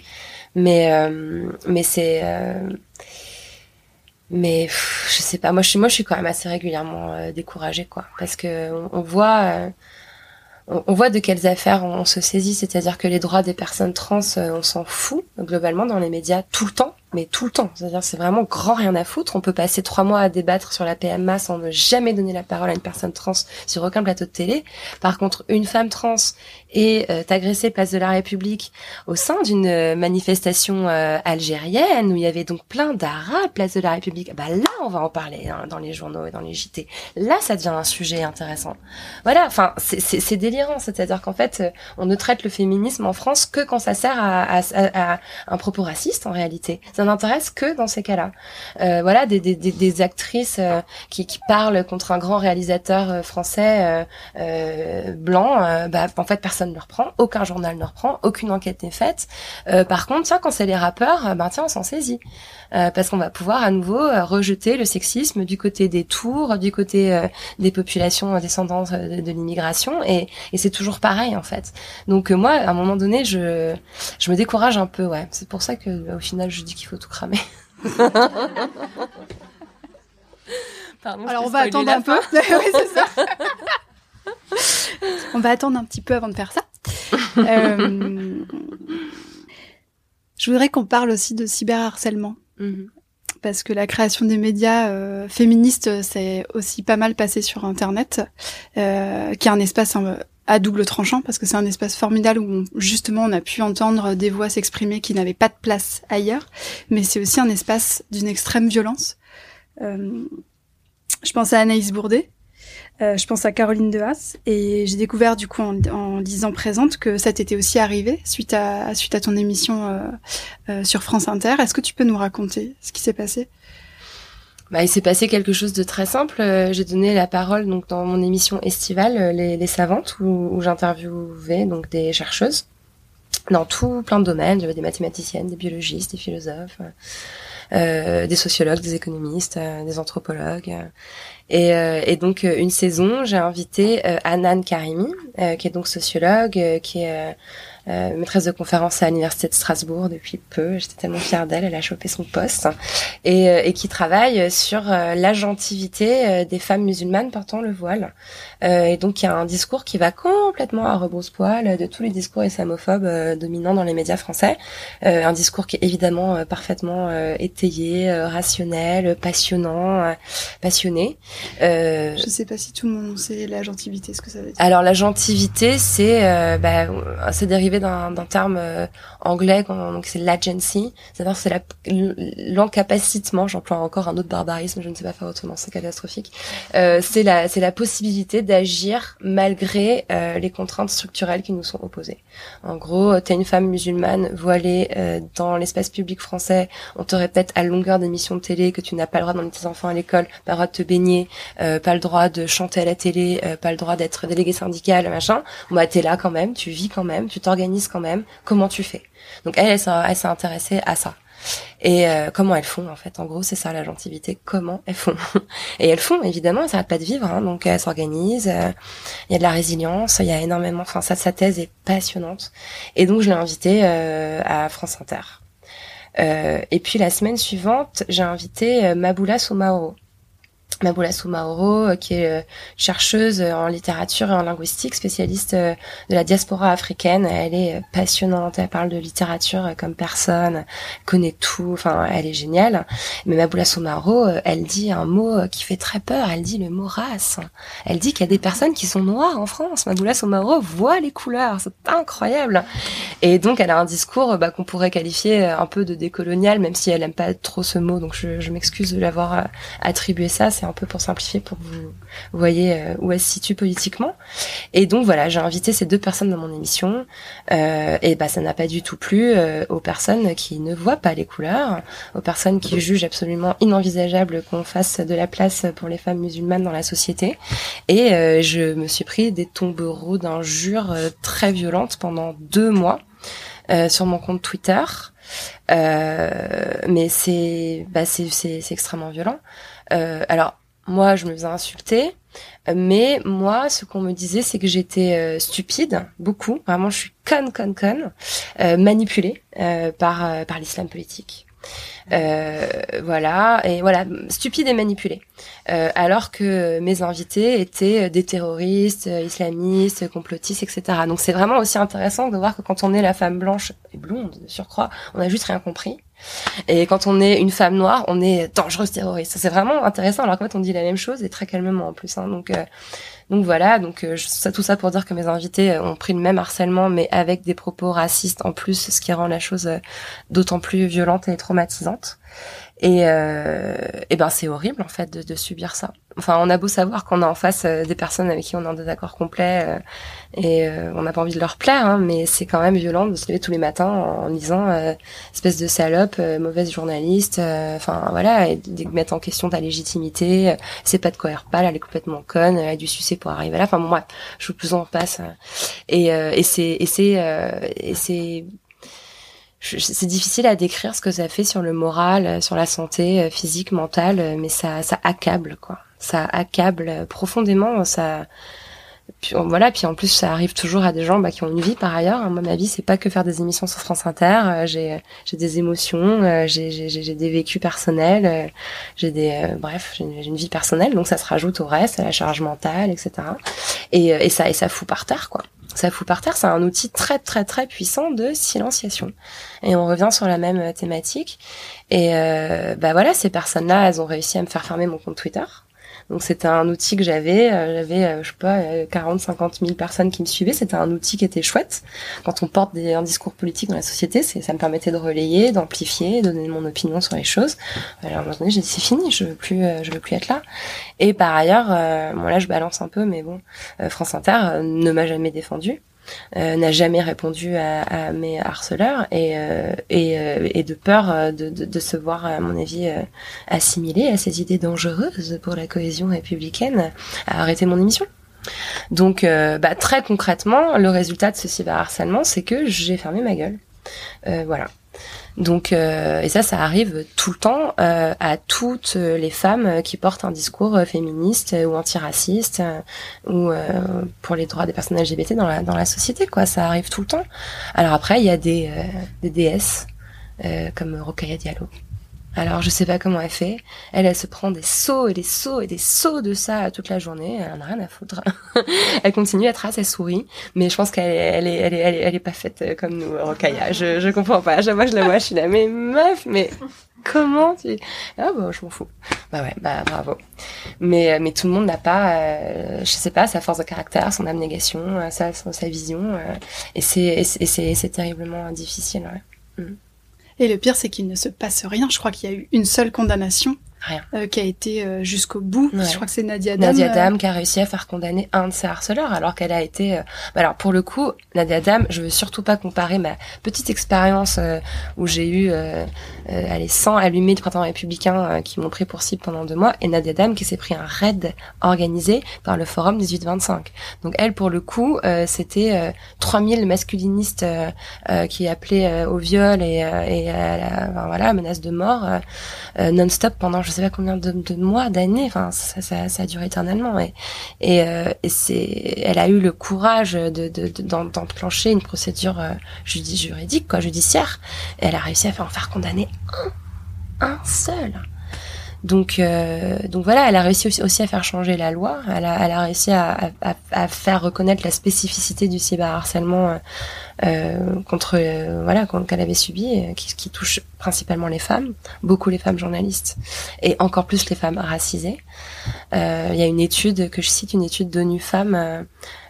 [SPEAKER 2] Mais, c'est mais je sais pas moi je suis moi je suis quand même assez régulièrement découragée quoi parce que on, voit on, voit de quelles affaires on, se saisit, c'est-à-dire que les droits des personnes trans, euh, on s'en fout globalement dans les médias tout le temps mais tout le temps. C'est-à-dire, c'est vraiment grand rien à foutre. On peut passer trois mois à débattre sur la PMA sans ne jamais donner la parole à une personne trans sur aucun plateau de télé. Par contre, une femme trans est euh, agressée place de la République au sein d'une euh, manifestation euh, algérienne où il y avait donc plein d'Arabes place de la République. Bah là, on va en parler hein, dans les journaux et dans les JT. Là, ça devient un sujet intéressant. Voilà. Enfin, c'est délirant. C'est-à-dire qu'en fait, on ne traite le féminisme en France que quand ça sert à un propos raciste en réalité n'intéresse que dans ces cas-là. Euh, voilà, des, des, des actrices euh, qui, qui, parlent contre un grand réalisateur euh, français euh, blanc, bah, en fait, personne ne reprend, aucun journal ne reprend, aucune enquête n'est faite. par contre, tiens, quand c'est les rappeurs, ben tiens, on s'en saisit. parce qu'on va pouvoir à nouveau rejeter le sexisme du côté des tours, du côté des populations descendantes de, de l'immigration, et, et c'est toujours pareil en fait. Donc moi, à un moment donné, je, je me décourage un peu, ouais. C'est pour ça que au final, je dis qu'il faut bientôt tout cramer.
[SPEAKER 1] Pardon, Alors on va attendre un peu. oui, c'est ça. on va attendre un petit peu avant de faire ça. Euh, je voudrais qu'on parle aussi de cyberharcèlement. Mm Parce que la création des médias euh, féministes, c'est aussi pas mal passé sur Internet, euh, qui est un espace à double tranchant, parce que c'est un espace formidable où justement on a pu entendre des voix s'exprimer qui n'avaient pas de place ailleurs, mais c'est aussi un espace d'une extrême violence. Euh, je pense à Anaïs Bourdet, euh, je pense à Caroline Dehas et j'ai découvert du coup en, en, lisant Présente que ça t'était aussi arrivé suite à suite à ton émission euh, sur France Inter. Est-ce que tu peux nous raconter ce qui s'est passé?
[SPEAKER 2] Bah, il s'est passé quelque chose de très simple. J'ai donné la parole donc dans mon émission estivale Les, les Savantes où, j'interviewais donc des chercheuses dans tout plein de domaines. J'avais des mathématiciennes, des biologistes, des philosophes, euh, des sociologues, des économistes, euh, des anthropologues. Et, euh, donc euh, une saison, j'ai invité euh, Anan Karimi, qui est donc sociologue, qui est euh, maîtresse de conférence à l'université de Strasbourg depuis peu. J'étais tellement fière d'elle, elle a chopé son poste et, et qui travaille sur l'agentivité des femmes musulmanes portant le voile. et donc il y a un discours qui va complètement à rebrousse-poil de tous les discours islamophobes dominants dans les médias français. un discours qui est évidemment parfaitement étayé, rationnel, passionnant, passionné.
[SPEAKER 1] Euh, je sais pas si tout le monde sait la gentilité, ce que ça veut dire.
[SPEAKER 2] Alors la gentilité, c'est euh, bah, c'est dérivé d'un terme euh, anglais, donc c'est l'agency, c'est-à-dire c'est l'encapacitement. J'emploie encore un autre barbarisme, je ne sais pas faire autrement, c'est catastrophique. Euh, c'est la la possibilité d'agir malgré euh, les contraintes structurelles qui nous sont opposées. En gros, t'es une femme musulmane voilée euh, dans l'espace public français, on te répète à longueur d'émissions de télé que tu n'as pas le droit d'emmener tes enfants à l'école, pas le droit de te baigner euh, pas le droit de chanter à la télé, euh, pas le droit d'être délégué syndical, machin. Bah t'es là quand même, tu vis quand même, tu t'organises quand même. Comment tu fais? Donc elle, s'est intéressée à ça. Et euh, comment elles font en fait? En gros, c'est ça la gentilité. Comment elles font? Et elles font évidemment, elles s'arrêtent pas de vivre. Hein, donc elles s'organisent. Il y a de la résilience. Il y a énormément. Enfin, sa thèse est passionnante. Et donc je l'ai invitée à France Inter. et puis la semaine suivante, j'ai invité Maboula Soumaoro. Maboula Soumaoro, euh, qui est euh, chercheuse en littérature et en linguistique, spécialiste euh, de la diaspora africaine. Elle est passionnante, elle parle de littérature comme personne, connaît tout, enfin, elle est géniale. Mais Maboula Soumaoro, elle dit un mot qui fait très peur, elle dit le mot race. Elle dit qu'il y a des personnes qui sont noires en France. Maboula Soumaoro voit les couleurs, c'est incroyable. Et donc, elle a un discours bah, qu'on pourrait qualifier un peu de décolonial, même si elle aime pas trop ce mot, donc je m'excuse de l'avoir attribué ça un peu pour simplifier pour que vous voyez euh, où elle se situe politiquement. Et donc voilà, j'ai invité ces deux personnes dans mon émission. Euh, et bah ça n'a pas du tout plu euh, aux personnes qui ne voient pas les couleurs, aux personnes qui jugent absolument inenvisageable qu'on fasse de la place pour les femmes musulmanes dans la société. Et je me suis pris des tombereaux d'injures très violentes pendant deux mois. sur mon compte Twitter. mais c'est bah c'est extrêmement violent. Euh, alors, moi, je me faisais insulter, mais moi, ce qu'on me disait, c'est que j'étais euh, stupide, beaucoup. Vraiment, je suis conne, conne, conne, euh, manipulée par par l'islam politique. Voilà et voilà stupide et manipulée alors que mes invités étaient des terroristes islamistes complotistes etc donc c'est vraiment aussi intéressant de voir que quand on est la femme blanche et blonde de surcroît on a juste rien compris et quand on est une femme noire, on est dangereuse terroriste. C'est vraiment intéressant. Alors qu'en fait, on dit la même chose et très calmement en plus. Hein. Donc, euh, donc voilà. Donc euh, tout ça pour dire que mes invités euh, ont pris le même harcèlement, mais avec des propos racistes en plus, ce qui rend la chose d'autant plus violente et traumatisante. Et, et ben c'est horrible en fait de, de subir ça enfin, on a beau savoir qu'on a en face euh, des personnes avec qui on a un désaccord complet euh, et euh, on n'a pas envie de leur plaire, hein, mais c'est quand même violent de se lever tous les matins en, disant espèce de salope, mauvaise journaliste, enfin voilà, et de mettre en question ta légitimité. c'est pas de quoi elle reparle, elle est complètement conne, elle a dû sucer pour arriver là. Enfin bon, bref, je vous en passe. Et, et c'est et c'est et c'est c'est difficile à décrire ce que ça fait sur le moral, sur la santé physique, mentale, mais ça, ça accable, quoi. Ça accable profondément, ça puis voilà, puis en plus ça arrive toujours à des gens bah, qui ont une vie par ailleurs. Hein. Moi, ma vie c'est pas que faire des émissions sur France Inter. Euh, j'ai j'ai des émotions, euh, j'ai j'ai des vécus personnels, euh, j'ai des bref, j'ai une, vie personnelle, donc ça se rajoute au reste, à la charge mentale, etc. Et et ça et ça fout par terre quoi. Ça fout par terre, c'est un outil très très très puissant de silenciation. Et on revient sur la même thématique. Et bah voilà, ces personnes-là, elles ont réussi à me faire fermer mon compte Twitter donc c'était un outil que j'avais, euh, j'avais euh, je sais pas 40 50 000 personnes qui me suivaient, c'était un outil qui était chouette. Quand on porte des, un discours politique dans la société, c'est ça me permettait de relayer, d'amplifier, de donner mon opinion sur les choses. Alors à un moment donné, j'ai dit c'est fini, je veux plus euh, je veux plus être là. Et par ailleurs, bon là je balance un peu mais bon, France Inter ne m'a jamais défendu. Euh, n'a jamais répondu à, mes harceleurs et, euh, et, euh, et, de peur de, de, se voir, à mon avis, assimilé à ces idées dangereuses pour la cohésion républicaine, à arrêter mon émission. Donc, bah, très concrètement, le résultat de ce cyberharcèlement, c'est que j'ai fermé ma gueule. voilà. Donc, euh, et ça, ça arrive tout le temps euh, à toutes les femmes qui portent un discours féministe ou antiraciste ou pour les droits des personnes LGBT dans la dans la société, quoi. Ça arrive tout le temps. Alors après, il y a des des DS comme Rokhaya Diallo alors je sais pas comment elle fait. Elle, elle se prend des sauts et des sauts et des sauts de ça toute la journée. Elle en a rien à foutre. elle continue à être assez souris, mais je pense qu'elle est, elle est, elle est, elle est, pas faite euh, comme nous, Rokaya. Je, je comprends pas. Moi, je la vois, je suis là, mais meuf, mais comment tu Ah bah je m'en fous. Bah ouais, bah bravo. Mais euh, mais tout le monde n'a pas, euh, je sais pas, sa force de caractère, son abnégation, sa sa vision, et c'est et c'est terriblement difficile. Ouais. Mm.
[SPEAKER 1] Et le pire, c'est qu'il ne se passe rien. Je crois qu'il y a eu une seule condamnation
[SPEAKER 2] Rien.
[SPEAKER 1] Euh, qui a été euh, jusqu'au bout. Je crois que c'est Nadia Dam.
[SPEAKER 2] Nadia Dam qui a réussi à faire condamner un de ses harceleurs alors qu'elle a été... Euh, bah alors pour le coup, Nadia Dam, je veux surtout pas comparer ma petite expérience où j'ai eu allez, 100 allumés de printemps républicain qui m'ont pris pour cible pendant deux mois et Nadia Dam qui s'est pris un raid organisé par le forum 1825. Donc elle, pour le coup, c'était 3000 masculinistes qui appelaient au viol et, et à la, voilà, menace de mort non-stop pendant je sais pas combien de, de mois, d'années. Enfin, ça, ça, a duré éternellement. Et, euh, elle a eu le courage de, de, d'enclencher une procédure euh, juridique, quoi, judiciaire. Et elle a réussi à en faire condamner un, un seul. Donc, euh, donc voilà, elle a réussi aussi, à faire changer la loi. Elle a, elle a réussi à, à, à, faire reconnaître la spécificité du cyberharcèlement euh, euh contre euh, voilà qu'elle avait subi, euh, qui, qui, touche principalement les femmes, beaucoup les femmes journalistes et encore plus les femmes racisées. Il y a une étude que je cite, une étude d'ONU Femmes.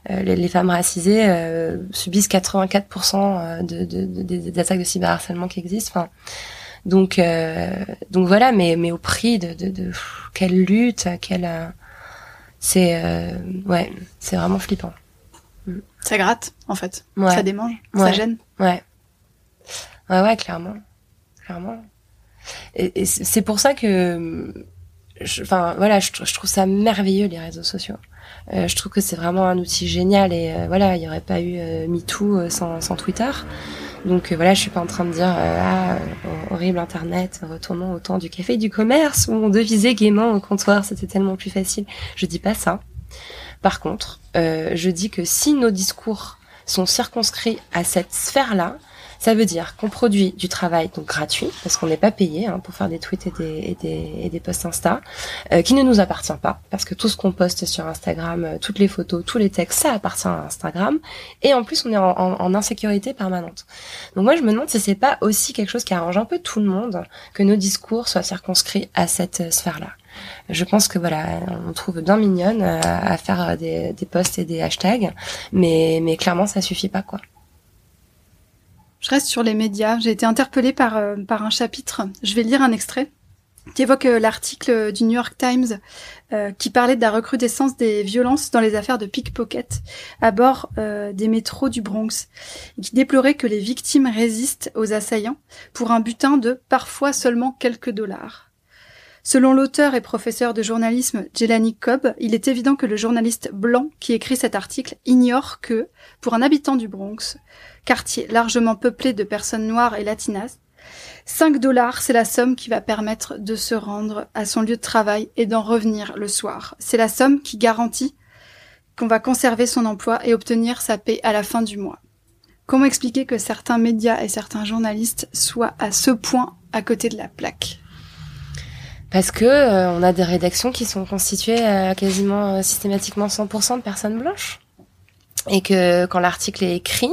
[SPEAKER 2] Les, les, femmes racisées subissent 84% de, de, de, des attaques de cyberharcèlement qui existent. Enfin, donc, euh, donc voilà, mais, mais au prix de, de, de quelle lutte, quelle, euh, c'est, euh, ouais, c'est vraiment flippant.
[SPEAKER 1] Ça gratte, en fait. Ça démange, ça gêne.
[SPEAKER 2] Ouais. Ouais, ouais, clairement. Clairement. Et, c'est pour ça que, enfin, voilà, je, je, trouve ça merveilleux, les réseaux sociaux. Euh, je trouve que c'est vraiment un outil génial et voilà, il n'y aurait pas eu MeToo sans, Twitter. Donc euh, voilà, je suis pas en train de dire euh, ah euh, horrible internet, retournons au temps du café et du commerce où on devisait gaiement au comptoir, c'était tellement plus facile. Je dis pas ça. Par contre, je dis que si nos discours sont circonscrits à cette sphère-là, ça veut dire qu'on produit du travail donc gratuit parce qu'on n'est pas payé hein, pour faire des tweets et des, posts Insta euh, qui ne nous appartient pas parce que tout ce qu'on poste sur Instagram, euh, toutes les photos, tous les textes, ça appartient à Instagram et en plus on est en, en, insécurité permanente. Donc moi je me demande si c'est pas aussi quelque chose qui arrange un peu tout le monde que nos discours soient circonscrits à cette euh, sphère-là je pense que voilà, on trouve bien mignonne à, à faire des, des posts et des hashtags, mais mais clairement ça suffit pas quoi.
[SPEAKER 1] Je reste sur les médias. J'ai été interpellée par, euh, par un chapitre. Je vais lire un extrait qui évoque euh, l'article du New York Times euh, qui parlait de la recrudescence des violences dans les affaires de pickpocket à bord des métros du Bronx et qui déplorait que les victimes résistent aux assaillants pour un butin de parfois seulement quelques dollars. Selon l'auteur et professeur de journalisme Jelani Cobb, il est évident que le journaliste blanc qui écrit cet article ignore que, pour un habitant du Bronx, quartier largement peuplé de personnes noires et latinas. 5 dollars, c'est la somme qui va permettre de se rendre à son lieu de travail et d'en revenir le soir. C'est la somme qui garantit qu'on va conserver son emploi et obtenir sa paix à la fin du mois. Comment expliquer que certains médias et certains journalistes soient à ce point à côté de la plaque?
[SPEAKER 2] Parce que euh, on a des rédactions qui sont constituées à quasiment euh, systématiquement 100% de personnes blanches. Et que quand l'article est écrit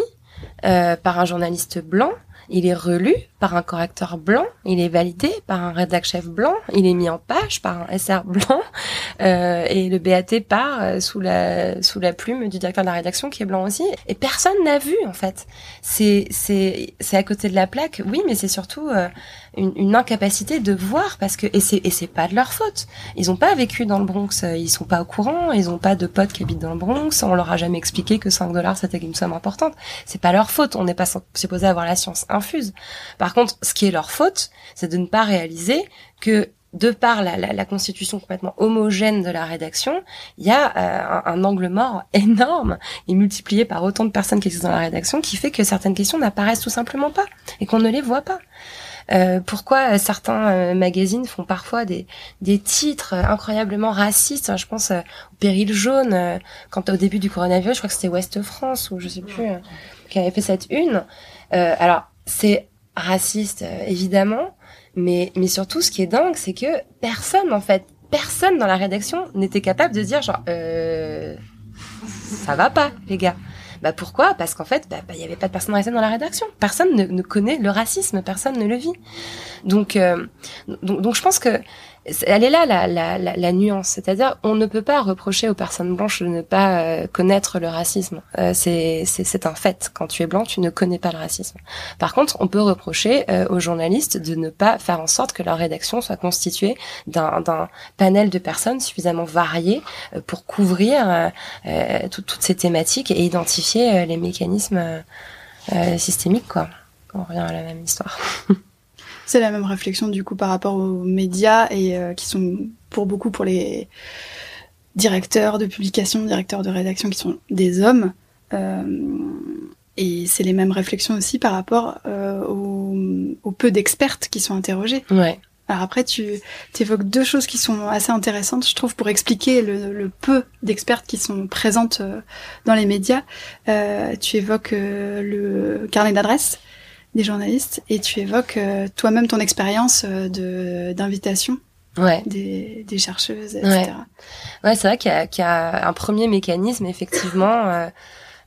[SPEAKER 2] euh, par un journaliste blanc, il est relu par un correcteur blanc, il est validé par un rédac chef blanc, il est mis en page par un SR blanc, euh, et le BAT part euh, sous la sous la plume du directeur de la rédaction qui est blanc aussi. Et personne n'a vu en fait. C'est c'est c'est à côté de la plaque, oui, mais c'est surtout euh, une, une, incapacité de voir parce que et c'est et c'est pas de leur faute. Ils ont pas vécu dans le Bronx, ils sont pas au courant, ils ont pas de potes qui habitent dans le Bronx, on leur a jamais expliqué que 5 dollars c'était une somme importante. C'est pas leur faute, on n'est pas supposé avoir la science infuse. Par contre, ce qui est leur faute, c'est de ne pas réaliser que de par la, la, la, constitution complètement homogène de la rédaction, il y a euh, un, angle mort énorme et multiplié par autant de personnes qui existent dans la rédaction qui fait que certaines questions n'apparaissent tout simplement pas et qu'on ne les voit pas. Euh, pourquoi certains euh, magazines font parfois des, des titres incroyablement racistes Je pense au Péril jaune, quand au début du coronavirus, je crois que c'était Ouest France ou je sais plus, qui avait fait cette une. alors c'est raciste évidemment, mais mais surtout ce qui est dingue, c'est que personne en fait, personne dans la rédaction n'était capable de dire genre euh, ça va pas les gars. Bah pourquoi? Parce qu'en fait, bah, bah, il y avait pas de personne racisée dans la rédaction. Personne ne, ne, connaît le racisme, personne ne le vit. Donc, euh, donc, donc, je pense que elle est là la, la, la, la nuance, c'est-à-dire on ne peut pas reprocher aux personnes blanches de ne pas euh, connaître le racisme. Euh, c'est un fait. Quand tu es blanc, tu ne connais pas le racisme. Par contre, on peut reprocher euh, aux journalistes de ne pas faire en sorte que leur rédaction soit constituée d'un panel de personnes suffisamment variées euh, pour couvrir toutes ces thématiques et identifier les mécanismes systémiques. Quoi. On revient à la même histoire.
[SPEAKER 1] C'est la même réflexion du coup par rapport aux médias et euh, qui sont pour beaucoup pour les directeurs de publication, directeurs de rédaction qui sont des hommes. Euh, et c'est les mêmes réflexions aussi par rapport euh, aux, aux, peu d'expertes qui sont interrogées.
[SPEAKER 2] Ouais.
[SPEAKER 1] Alors après, tu évoques deux choses qui sont assez intéressantes, je trouve, pour expliquer le, le peu d'expertes qui sont présentes euh, dans les médias. Tu évoques le carnet d'adresses des journalistes et tu évoques euh, toi-même ton expérience euh, de d'invitation
[SPEAKER 2] ouais.
[SPEAKER 1] des, des chercheuses, etc.
[SPEAKER 2] Ouais, ouais c'est vrai qu'il y, qu y, a un premier mécanisme, effectivement, euh,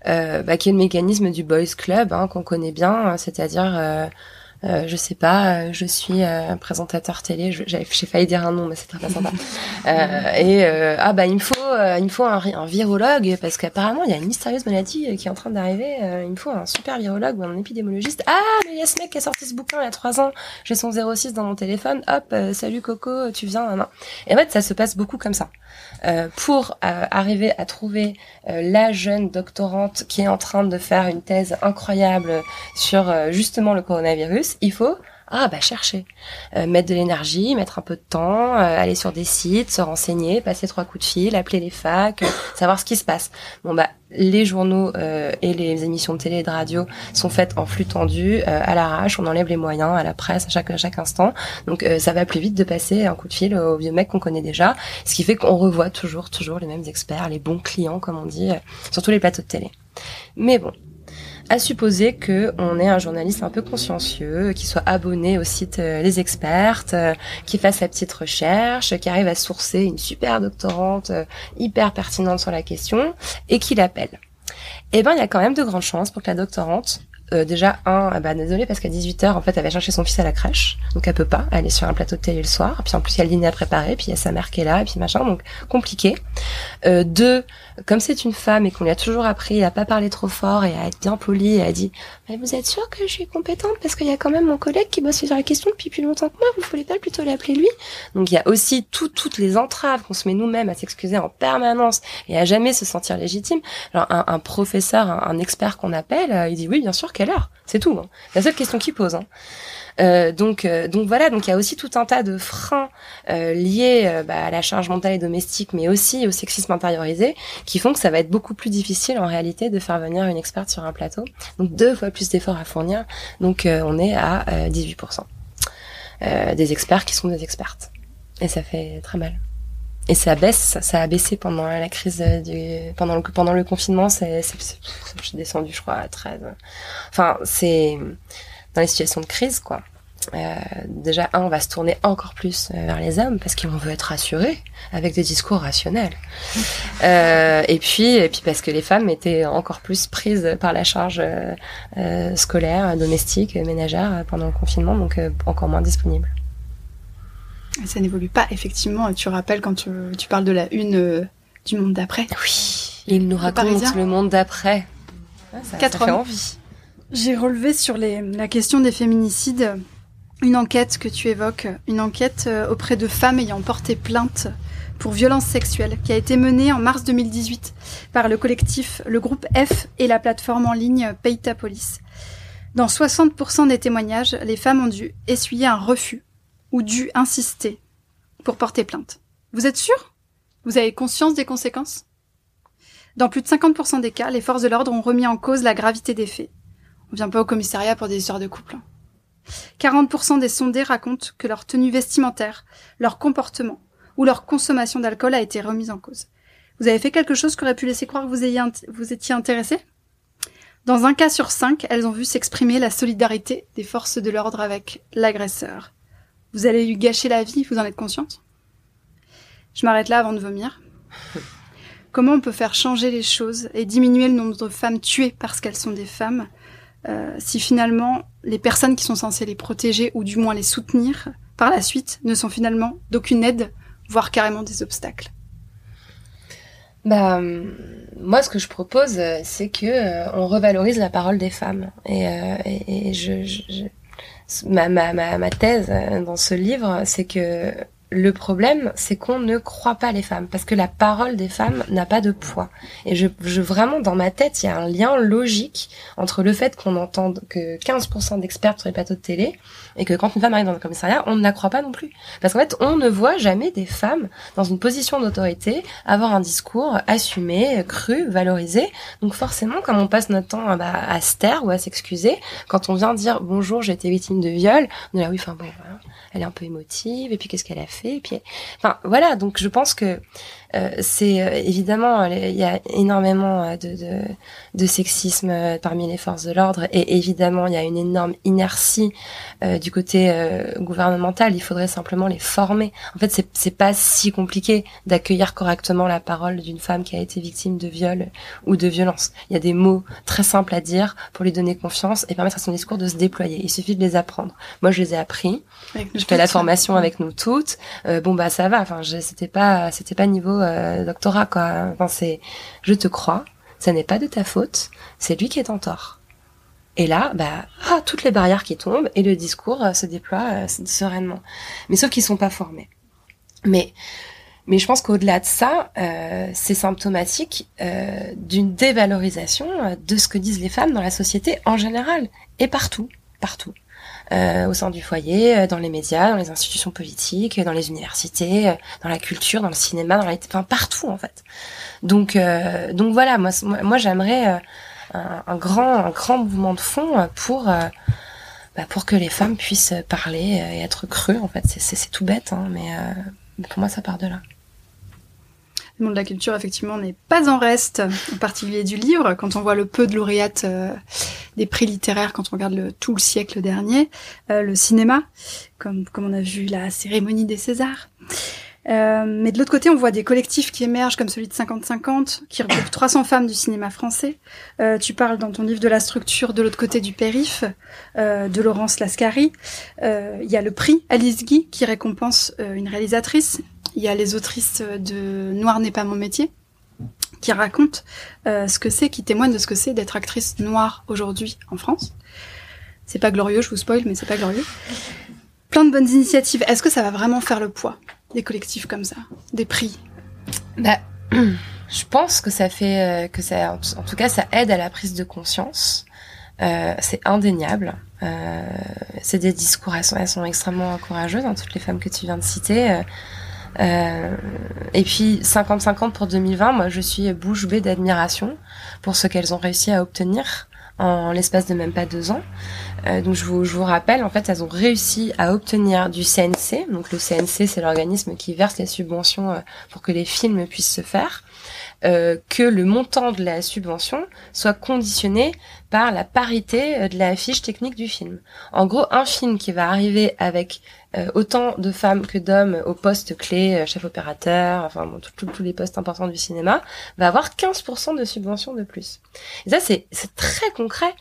[SPEAKER 2] euh, bah, qui est le mécanisme du Boys Club, hein, qu'on connaît bien, c'est-à-dire euh, euh, je sais pas, euh, je suis euh, présentateur télé, j'ai failli dire un nom, mais c'est très sympa. Euh, et ah bah il me faut, il me faut un, un virologue parce qu'apparemment il y a une mystérieuse maladie qui est en train d'arriver. il me faut un super virologue ou un épidémiologiste. Ah mais il y a ce mec qui a sorti ce bouquin il y a trois ans. J'ai son 06 dans mon téléphone. Hop, salut Coco, tu viens. Non. Et en fait ça se passe beaucoup comme ça. Pour arriver à trouver la jeune doctorante qui est en train de faire une thèse incroyable sur justement le coronavirus il faut ah bah chercher, euh, mettre de l'énergie, mettre un peu de temps, euh, aller sur des sites, se renseigner, passer trois coups de fil, appeler les facs, euh, savoir ce qui se passe. Bon bah les journaux et les émissions de télé et de radio sont faites en flux tendu, à l'arrache, on enlève les moyens à la presse à chaque à chaque instant. Donc ça va plus vite de passer un coup de fil aux vieux mecs qu'on connaît déjà, ce qui fait qu'on revoit toujours toujours les mêmes experts, les bons clients comme on dit, sur tous les plateaux de télé. Mais bon, à supposer que on est un journaliste un peu consciencieux, qui soit abonné au site euh, Les Expertes, euh, qui fasse sa petite recherche, qui arrive à sourcer une super doctorante euh, hyper pertinente sur la question et qui l'appelle. Eh ben, il y a quand même de grandes chances pour que la doctorante euh, déjà un ah bah désolé parce qu'à 18h en fait elle va chercher son fils à la crèche. Donc elle peut pas. Elle est sur un plateau de télé le soir. Puis en plus il y a le dîner à préparer. Puis il y a sa mère qui est là et puis machin. Donc compliqué. Euh, deux comme c'est une femme et qu'on lui a toujours appris à pas parler trop fort et à être bien poli elle a dit mais vous êtes sûr que je suis compétente? Parce qu'il y a quand même mon collègue qui bosse sur la question depuis plus longtemps que moi vous voulez pas plutôt l'appeler lui? Donc il y a aussi tout, toutes les entraves qu'on se met nous-mêmes à s'excuser en permanence et à jamais se sentir légitime alors un, professeur un, un expert qu'on appelle euh, il dit oui bien sûr quelle heure? C'est tout. Hein. La seule question qu'il pose. Hein. Euh, donc, euh, donc voilà. Donc il y a aussi tout un tas de freins euh, liés euh, bah, à la charge mentale et domestique, mais aussi au sexisme intériorisé, qui font que ça va être beaucoup plus difficile en réalité de faire venir une experte sur un plateau. Donc deux fois plus d'efforts à fournir. Donc on est à 18% des experts qui sont des expertes, et ça fait très mal. et ça baisse, ça a baissé pendant la crise du, pendant le, pendant le confinement, c'est, c'est, descendue, je crois, à 13. Enfin, c'est dans les situations de crise, quoi. Euh, déjà, un, on va se tourner encore plus euh, vers les hommes parce qu'on veut être rassuré avec des discours rationnels. Euh, et puis, et puis parce que les femmes étaient encore plus prises par la charge euh, scolaire, domestique, ménagère pendant le confinement, donc encore moins disponibles.
[SPEAKER 1] Ça n'évolue pas, effectivement. Tu rappelles quand tu, tu parles de la une du monde d'après?
[SPEAKER 2] Oui. Il nous raconte le monde d'après.
[SPEAKER 1] ça, Quatre ça fait envie. J'ai relevé sur les, la question des féminicides une enquête que tu évoques, une enquête euh, auprès de femmes ayant porté plainte pour violence sexuelle, qui a été menée en mars 2018 par le collectif, le groupe F et la plateforme en ligne Paye police. Dans 60% des témoignages, les femmes ont dû essuyer un refus ou dû insister pour porter plainte. Vous êtes sûr? Vous avez conscience des conséquences? Dans plus de 50% des cas, les forces de l'ordre ont remis en cause la gravité des faits. On vient pas au commissariat pour des histoires de couple. 40% des sondés racontent que leur tenue vestimentaire, leur comportement ou leur consommation d'alcool a été remise en cause. Vous avez fait quelque chose qui aurait pu laisser croire que vous, ayez vous étiez intéressé? Dans un cas sur cinq, elles ont vu s'exprimer la solidarité des forces de l'ordre avec l'agresseur. Vous allez lui gâcher la vie, vous en êtes consciente? Je m'arrête là avant de vomir. Comment on peut faire changer les choses et diminuer le nombre de femmes tuées parce qu'elles sont des femmes? Euh, si finalement les personnes qui sont censées les protéger ou du moins les soutenir par la suite ne sont finalement d'aucune aide, voire carrément des obstacles
[SPEAKER 2] bah, moi, ce que je propose, c'est que euh, on revalorise la parole des femmes. Et, euh, je, je, ma, ma, ma, thèse dans ce livre, c'est que le problème, c'est qu'on ne croit pas les femmes, parce que la parole des femmes n'a pas de poids. Et je, je vraiment, dans ma tête, il y a un lien logique entre le fait qu'on entende que 15% d'experts sur les plateaux de télé, et que quand une femme arrive dans le commissariat, on ne la croit pas non plus. Parce qu'en fait, on ne voit jamais des femmes dans une position d'autorité avoir un discours assumé, cru, valorisé. Donc forcément, comme on passe notre temps bah, à se taire ou à s'excuser, quand on vient dire bonjour, j'ai été victime de viol, on est là oui, enfin bon, voilà elle est un peu émotive, et puis qu'est-ce qu'elle a fait, et puis, enfin voilà, donc je pense que euh, c'est euh, évidemment il y a énormément euh, de, de, de, sexisme parmi les forces de l'ordre, et évidemment il y a une énorme inertie du côté gouvernemental. Il faudrait simplement les former. En fait, c'est c'est pas si compliqué d'accueillir correctement la parole d'une femme qui a été victime de viol ou de violence. Il y a des mots très simples à dire pour lui donner confiance et permettre à son discours de se déployer. Il suffit de les apprendre. Moi, je les ai appris je fais la formation avec nous toutes. Euh, bon bah ça va. Enfin, c'était pas c'était pas niveau euh, doctorat quoi. Enfin c'est, je te crois. Ça n'est pas de ta faute. C'est lui qui est en tort. Et là, bah, ah, toutes les barrières qui tombent et le discours euh, se déploie sereinement. Mais sauf qu'ils sont pas formés. Mais mais je pense qu'au-delà de ça, c'est symptomatique d'une dévalorisation de ce que disent les femmes dans la société en général et partout, partout. Euh, au sein du foyer, euh, dans les médias, dans les institutions politiques, dans les universités, euh, dans la culture, dans le cinéma, dans la, enfin partout en fait. Donc donc voilà, moi moi j'aimerais un, grand un grand mouvement de fond pour bah, pour que les femmes puissent parler et être crues en fait. C'est tout bête, hein, mais pour moi ça part de là.
[SPEAKER 1] Le monde de la culture, effectivement, n'est pas en reste, en particulier du livre. Quand on voit le peu de lauréates euh, des prix littéraires, quand on regarde le, tout le siècle dernier, euh, le cinéma, comme, comme on a vu la cérémonie des Césars. Euh, mais de l'autre côté, on voit des collectifs qui émergent comme celui de 50-50, qui regroupe 300 femmes du cinéma français. Euh, tu parles dans ton livre de la structure de l'autre côté du périph, euh, de Laurence Lascari. Il y a le prix Alice Guy qui récompense une réalisatrice, il y a les autrices de Noir n'est pas mon métier, qui racontent euh, ce que c'est, qui témoignent de ce que c'est d'être actrice noire aujourd'hui en France. C'est pas glorieux, je vous spoil, mais c'est pas glorieux. Plein de bonnes initiatives. Est-ce que ça va vraiment faire le poids des collectifs comme ça, des prix?
[SPEAKER 2] Bah, je pense que ça fait euh, que ça, en tout cas, ça aide à la prise de conscience. Euh, c'est indéniable. C'est des discours, elles sont, extrêmement courageuses, hein, toutes les femmes que tu viens de citer. Et puis 50-50 pour 2020, moi je suis bouche bée d'admiration pour ce qu'elles ont réussi à obtenir en l'espace de même pas deux ans. Euh, donc je vous, je vous rappelle, en fait, elles ont réussi à obtenir du CNC. Donc le CNC, c'est l'organisme qui verse les subventions euh, pour que les films puissent se faire. Euh, que le montant de la subvention soit conditionné par la parité euh, de la fiche technique du film. En gros, un film qui va arriver avec euh, autant de femmes que d'hommes au poste clé, chef opérateur, enfin tous les postes importants du cinéma, va avoir 15% de subvention de plus. Et ça, c'est très concret.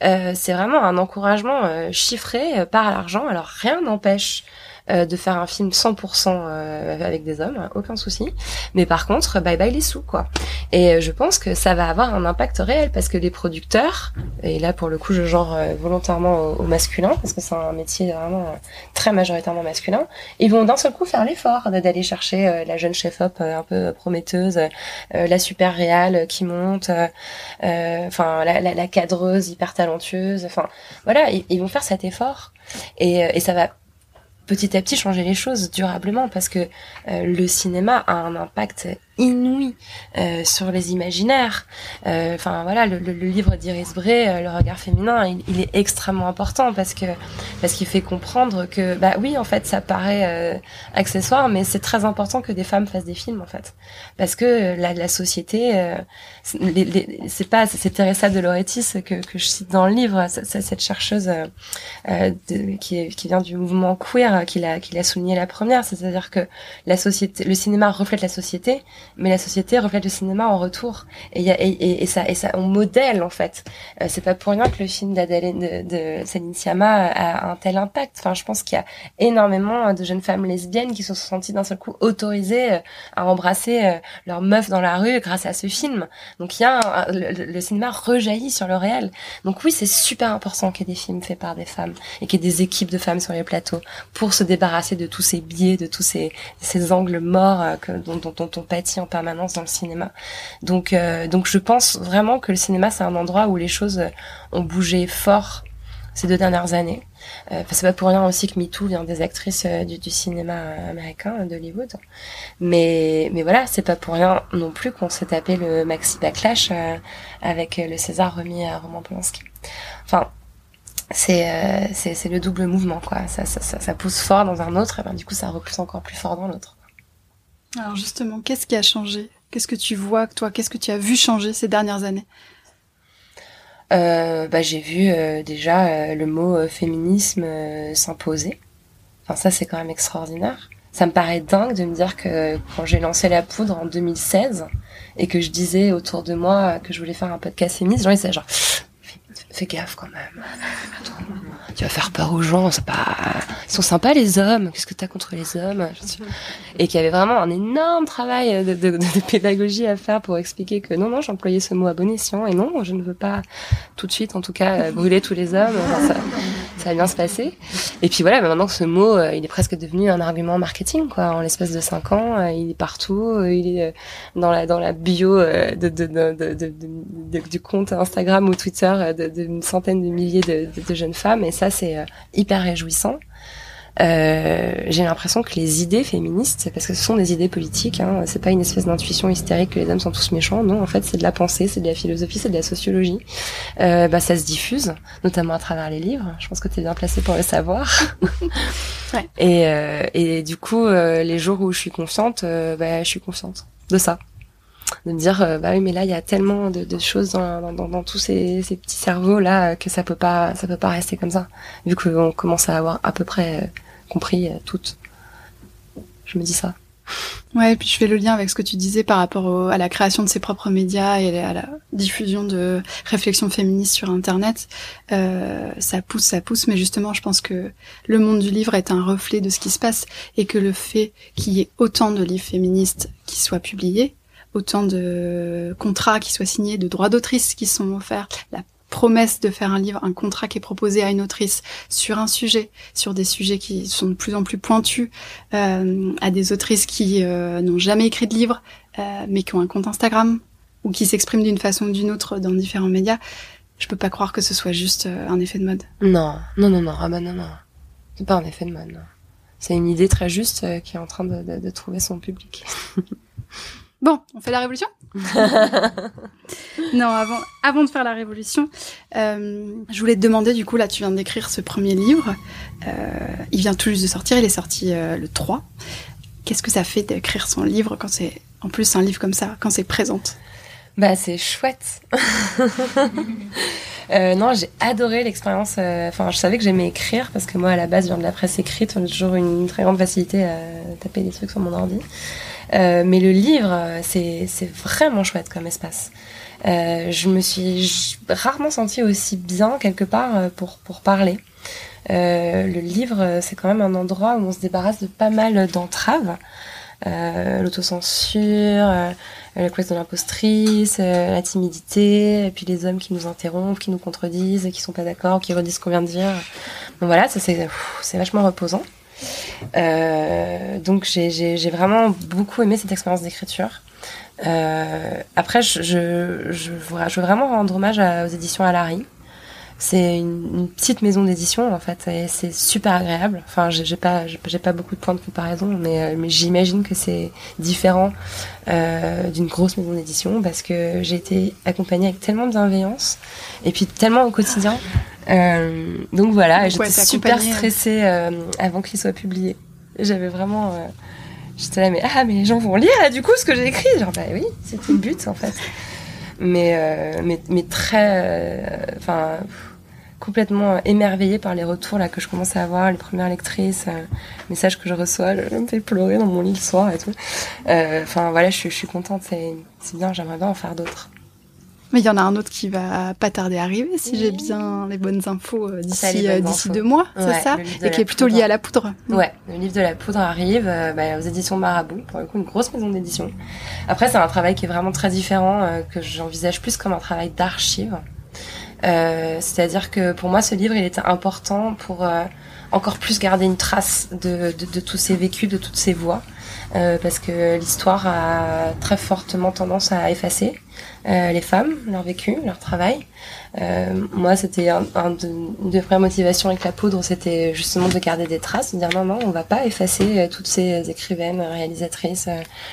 [SPEAKER 2] c'est vraiment un encouragement chiffré par l'argent. Alors rien n'empêche euh, de faire un film 100% euh, avec des hommes, aucun souci. Mais par contre, bye bye les sous, quoi. Et euh, je pense que ça va avoir un impact réel parce que les producteurs, et là pour le coup je genre volontairement au, masculin parce que c'est un métier vraiment très majoritairement masculin, ils vont d'un seul coup faire l'effort d'aller chercher la jeune chef-op un peu prometteuse, la super réale qui monte, enfin la, la, la, cadreuse hyper talentueuse, enfin voilà, ils, ils, vont faire cet effort et, et ça va petit à petit changer les choses durablement parce que euh, le cinéma a un impact inouï euh, sur les imaginaires. Euh, enfin voilà, le, le, livre d'Iris Bray, euh, Le regard féminin, il, il, est extrêmement important parce que parce qu'il fait comprendre que bah oui en fait ça paraît euh, accessoire, mais c'est très important que des femmes fassent des films en fait parce que la, la société, c'est pas c'est Teresa de Lauretis que, que je cite dans le livre, c'est cette chercheuse de, qui, qui vient du mouvement queer qui l'a qui l'a souligné la première, c'est-à-dire que la société, le cinéma reflète la société mais la société reflète le cinéma en retour. Et, ça on modèle en fait. Euh, c'est pas pour rien que le film d'Adèle de, de Céline a un tel impact. Enfin je pense qu'il y a énormément de jeunes femmes lesbiennes qui se sont senties d'un seul coup autorisées euh, à embrasser euh, leur meuf dans la rue grâce à ce film. Donc il y a le, cinéma rejaillit sur le réel. Donc oui c'est super important qu'il y ait des films faits par des femmes et qu'il y ait des équipes de femmes sur les plateaux pour se débarrasser de tous ces biais de tous ces, ces angles morts dont, dont, dont on pâtit en permanence dans le cinéma. Donc, euh, donc je pense vraiment que le cinéma, c'est un endroit où les choses ont bougé fort ces deux dernières années. Euh, c'est pas pour rien aussi que MeToo vient des actrices euh, du, cinéma américain, d'Hollywood. Mais, mais voilà, c'est pas pour rien non plus qu'on s'est tapé le maxi backlash euh, avec le César remis à Roman Polanski. Enfin, c'est c'est le double mouvement quoi. Ça, ça, ça, ça, pousse fort dans un autre, et ben du coup ça repousse encore plus fort dans l'autre.
[SPEAKER 1] Alors justement, qu'est-ce qui a changé? Qu'est-ce que tu vois, toi? Qu'est-ce que tu as vu changer ces dernières années?
[SPEAKER 2] Euh, bah, J'ai vu euh, déjà euh, le mot féminisme s'imposer. Enfin, ça, c'est quand même extraordinaire. Ça me paraît dingue de me dire que quand j'ai lancé la poudre en 2016 et que je disais autour de moi que je voulais faire un podcast féministe, les gens ils genre fais gaffe quand même. tu vas faire peur aux gens, c'est pas, ils sont sympas les hommes. Qu'est-ce que t'as contre les hommes? Et qu'il y avait vraiment un énorme travail de, pédagogie à faire pour expliquer que non, non, j'employais ce mot à bon escient et non, je ne veux pas tout de suite, en tout cas, brûler tous les hommes. Ça, va bien se passer. Et puis voilà, maintenant que ce mot, euh, il est presque devenu un argument marketing, quoi. En l'espace de cinq ans, euh, il est partout, il est dans la dans la bio du compte Instagram ou Twitter d'une centaine de milliers de, jeunes femmes, et ça c'est hyper réjouissant. Euh, j'ai l'impression que les idées féministes, parce que ce sont des idées politiques, hein, c'est pas une espèce d'intuition hystérique que les hommes sont tous méchants, non, en fait c'est de la pensée, c'est de la philosophie, c'est de la sociologie. Euh, bah, ça se diffuse, notamment à travers les livres. Je pense que tu es bien placé pour le savoir. ouais. et, euh, et du coup, euh, les jours où je suis confiante, euh, bah, je suis confiante de ça de me dire bah oui mais là il y a tellement de, de choses dans, dans, dans, tous ces, ces, petits cerveaux là que ça peut pas ça peut pas rester comme ça vu qu'on commence à avoir à peu près compris euh, toutes. Je me dis ça.
[SPEAKER 1] Ouais, et puis je fais le lien avec ce que tu disais par rapport à la création de ses propres médias et à la diffusion de réflexions féministes sur Internet. Euh, ça pousse, ça pousse, mais justement, je pense que le monde du livre est un reflet de ce qui se passe et que le fait qu'il y ait autant de livres féministes qui soient publiés, autant de contrats qui soient signés, de droits d'autrice qui sont offerts, la promesse de faire un livre, un contrat qui est proposé à une autrice sur un sujet, sur des sujets qui sont de plus en plus pointus, euh, à des autrices qui euh, n'ont jamais écrit de livre, euh, mais qui ont un compte Instagram ou qui s'expriment d'une façon ou d'une autre dans différents médias. Je peux pas croire que ce soit juste euh, un effet de mode.
[SPEAKER 2] Non, non, non, non, ah bah non, non, c'est pas un effet de mode. C'est une idée très juste euh, qui est en train de, de, de trouver son public.
[SPEAKER 1] Bon, on fait la révolution Non, avant, avant de faire la révolution, euh, je voulais te demander, du coup, là, tu viens d'écrire ce premier livre. Euh, il vient tout juste de sortir, il est sorti euh, le 3. Qu'est-ce que ça fait d'écrire son livre quand c'est, en plus, un livre comme ça, quand c'est présente?
[SPEAKER 2] Bah, c'est chouette. Euh, non, j'ai adoré l'expérience. euh, Enfin, je savais que j'aimais écrire parce que moi, à la base, je viens de la presse écrite. J'ai toujours une très grande facilité à taper des trucs sur mon ordi. Euh, mais le livre, c'est vraiment chouette comme espace. Euh, je me suis rarement sentie aussi bien quelque part euh, pour pour parler. Euh, le livre, c'est quand même un endroit où on se débarrasse de pas mal d'entraves. Euh, L'autocensure, le complexe de l'impostrice, la timidité, et puis les hommes qui nous interrompent, qui nous contredisent, qui sont pas d'accord, qui redisent ce qu'on vient de dire. Donc voilà, ça c'est vachement reposant. Euh, donc j'ai- vraiment beaucoup aimé cette expérience d'écriture. Euh, après, je, veux vraiment rendre hommage aux éditions Alary. C'est une, une petite maison d'édition en fait, et c'est super agréable. Enfin, j'ai pas, j'ai pas beaucoup de points de comparaison, mais, euh, mais j'imagine que c'est différent euh, d'une grosse maison d'édition parce que j'ai été accompagnée avec tellement de bienveillance et puis tellement au quotidien. Euh, donc voilà, j'étais super
[SPEAKER 1] hein.
[SPEAKER 2] stressée euh, avant qu'il soit publié. J'avais vraiment, j'étais là mais ah mais les gens vont lire là, du coup ce que j'ai écrit. Genre bah oui, c'était le but en fait. Mais mais mais très, enfin complètement émerveillée par les retours là que je commence à avoir, les premières lectrices, euh, messages que je reçois, je me fais pleurer dans mon lit le soir et tout. Euh, Enfin voilà, je, suis- je suis contente, c'est c'est bien, j'aimerais bien en faire d'autres.
[SPEAKER 1] Mais il y en a un autre qui va pas tarder à arriver, si
[SPEAKER 2] Oui.
[SPEAKER 1] j'ai bien les bonnes infos euh, d'ici euh, deux mois,
[SPEAKER 2] Ouais,
[SPEAKER 1] c'est ça Et qui est plutôt
[SPEAKER 2] poudre.
[SPEAKER 1] lié à la poudre.
[SPEAKER 2] Ouais, le livre de la poudre arrive euh, bah, aux éditions Marabout, pour le coup une grosse maison d'édition. Après c'est un travail qui est vraiment très différent, que j'envisage plus comme un travail d'archive. Euh, C'est-à-dire que pour moi ce livre il était important pour euh, encore plus garder une trace de, de, tous ces vécus, de toutes ces voix. Euh, parce que l'histoire a très fortement tendance à effacer euh, les femmes, leur vécu, leur travail. Euh, moi, c'était de, une des motivations avec la poudre, c'était justement de garder des traces, de dire non, non, on va pas effacer euh, toutes ces écrivaines, réalisatrices,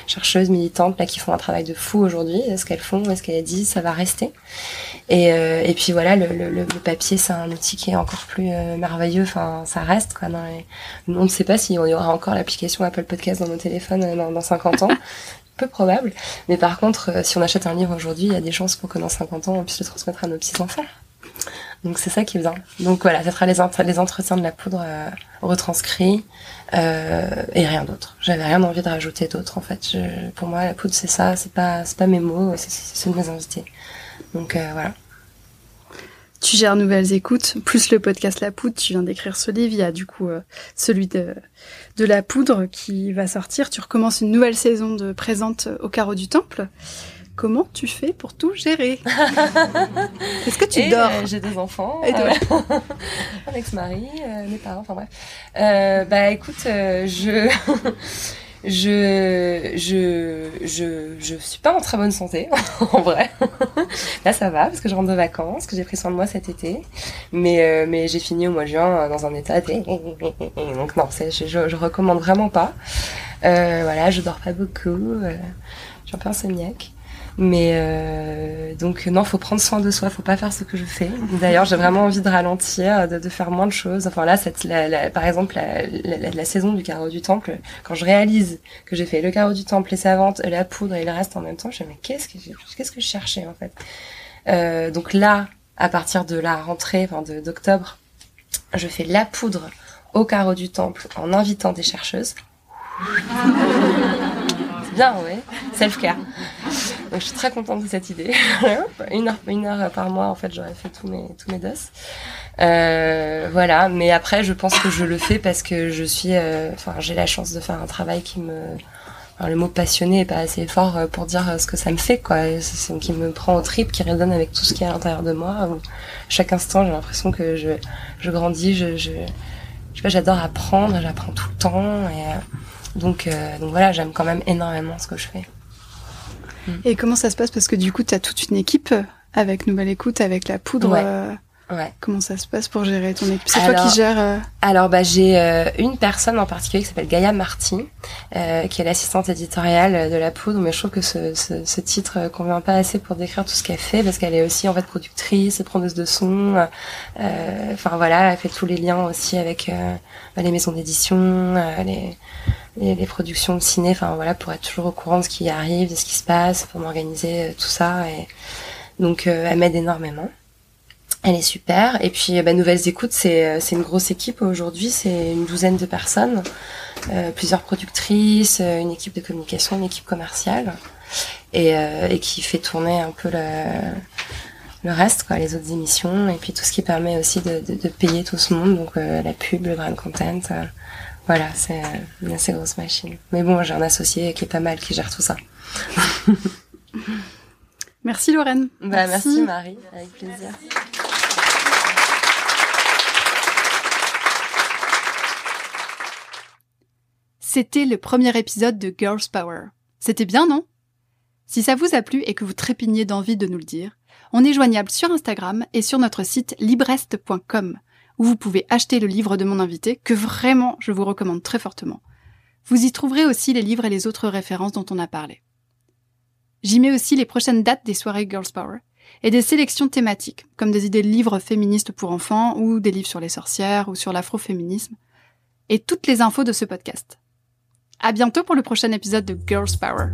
[SPEAKER 2] chercheuses, militantes là qui font un travail de fou aujourd'hui. Ce qu'elles font, ce qu'elles disent, ça va rester. Et, puis voilà, le, papier, c'est un outil qui est encore plus merveilleux. Enfin, ça reste. On ne sait pas si on y aura encore l'application Apple Podcast dans nos téléphones dans, dans 50 ans. Peu probable. Mais par contre, euh, si on achète un livre aujourd'hui, il y a des chances pour que dans 50 ans, on puisse le transmettre à nos petits-enfants. Donc c'est ça qui est bien. Donc voilà, ça sera les, ent- les entretiens de la poudre euh, retranscrits euh, et rien d'autre. J'avais rien envie de rajouter d'autre en fait. Pour moi, la poudre c'est ça, c'est pas c'est pas mes mots, c'est ceux de mes invités. Donc voilà.
[SPEAKER 1] Tu gères Nouvelles Écoutes, plus le podcast La Poudre, tu viens d'écrire ce livre, il y a du coup celui de, de La Poudre qui va sortir. Tu recommences une nouvelle saison de Présente au carreau du Temple. Comment tu fais pour tout gérer Est-ce que tu
[SPEAKER 2] Et,
[SPEAKER 1] dors
[SPEAKER 2] euh, J'ai deux enfants.
[SPEAKER 1] Et
[SPEAKER 2] euh, un ex-mari, euh, mes parents, enfin bref. Bah écoute, je. Je, je, je, je suis pas en très bonne santé, en vrai. Là, ça va, parce que je rentre de vacances, que j'ai pris soin de moi cet été. Mais, euh, mais j'ai fini au mois de juin euh, dans un état de... Donc non, je, je, recommande vraiment pas. Euh, voilà, je dors pas beaucoup. Euh, je suis un peu insomniaque. Mais euh, donc non, faut prendre soin de soi, faut pas faire ce que je fais. D'ailleurs, j'ai vraiment envie de ralentir, de, faire moins de choses. Enfin là, la, par exemple, la, saison du carreau du temple, quand je réalise que j'ai fait le carreau du temple, les savantes, la poudre et le reste en même temps, je me dis mais qu'est-ce que je cherchais en fait? Euh, Donc là, à partir de la rentrée, enfin d'octobre, je fais la poudre au carreau du temple en invitant des chercheuses. C'est bien, oui. Self-care. Donc je suis très contente de cette idée. une, heure, par mois, en fait, j'aurais fait tous mes, tous. Euh, voilà, mais après, je pense que je le fais parce que je suis, euh, enfin, j'ai la chance de faire un travail qui me, enfin, le mot passionné est pas assez fort euh, pour dire euh, ce que ça me fait, quoi. C'est, qui me prend au trip, qui résonne avec tout ce qui est à l'intérieur de moi. chaque instant, j'ai l'impression que je, je grandis, je, je, je sais j'adore apprendre, j'apprends tout le temps, et donc, euh, donc voilà, j'aime quand même énormément ce que je fais.
[SPEAKER 1] Et comment ça se passe? Parce que du coup, tu as toute une équipe avec Nouvelle Écoute, avec La Poudre.
[SPEAKER 2] Ouais.
[SPEAKER 1] Euh,
[SPEAKER 2] Ouais.
[SPEAKER 1] Comment ça se passe pour gérer ton équipe? C'est toi qui gères euh
[SPEAKER 2] Alors, bah, j'ai euh, une personne en particulier qui s'appelle Gaïa Marty, euh, qui est l'assistante éditoriale de La Poudre, mais je trouve que ce, ce, ce titre convient pas assez pour décrire tout ce qu'elle fait, parce qu'elle est aussi en fait productrice, preneuse de son. Enfin voilà, elle fait tous les liens aussi avec bah, les maisons d'édition, les, les, les, productions de ciné. Enfin voilà, pour être toujours au courant de ce qui arrive, de ce qui se passe, pour m'organiser tout ça. Et donc, elle m'aide énormément. Elle est super. Et puis, bah, Nouvelles Écoutes, c'est, euh, c'est une grosse équipe aujourd'hui. C'est une douzaine de personnes, euh, plusieurs productrices, euh, une équipe de communication, une équipe commerciale, et, euh, et qui fait tourner un peu le, le reste, quoi, les autres émissions, et puis tout ce qui permet aussi de, de, de payer tout ce monde, donc la pub, le brand content. voilà, c'est une assez grosse machine. Mais bon, j'ai un associé qui est pas mal, qui gère tout ça.
[SPEAKER 1] Merci Lorraine.
[SPEAKER 2] Bah, merci. merci Marie, avec plaisir.
[SPEAKER 1] C'était le premier épisode de Girls Power. C'était bien, non? Si ça vous a plu et que vous trépigniez d'envie de nous le dire, on est joignable sur Instagram et sur notre site librest.com, où vous pouvez acheter le livre de mon invité, que vraiment je vous recommande très fortement. Vous y trouverez aussi les livres et les autres références dont on a parlé. J'y mets aussi les prochaines dates des soirées Girls Power et des sélections thématiques, comme des idées de livres féministes pour enfants ou des livres sur les sorcières ou sur l'afroféminisme, et toutes les infos de ce podcast. À bientôt pour le prochain épisode de Girls Power.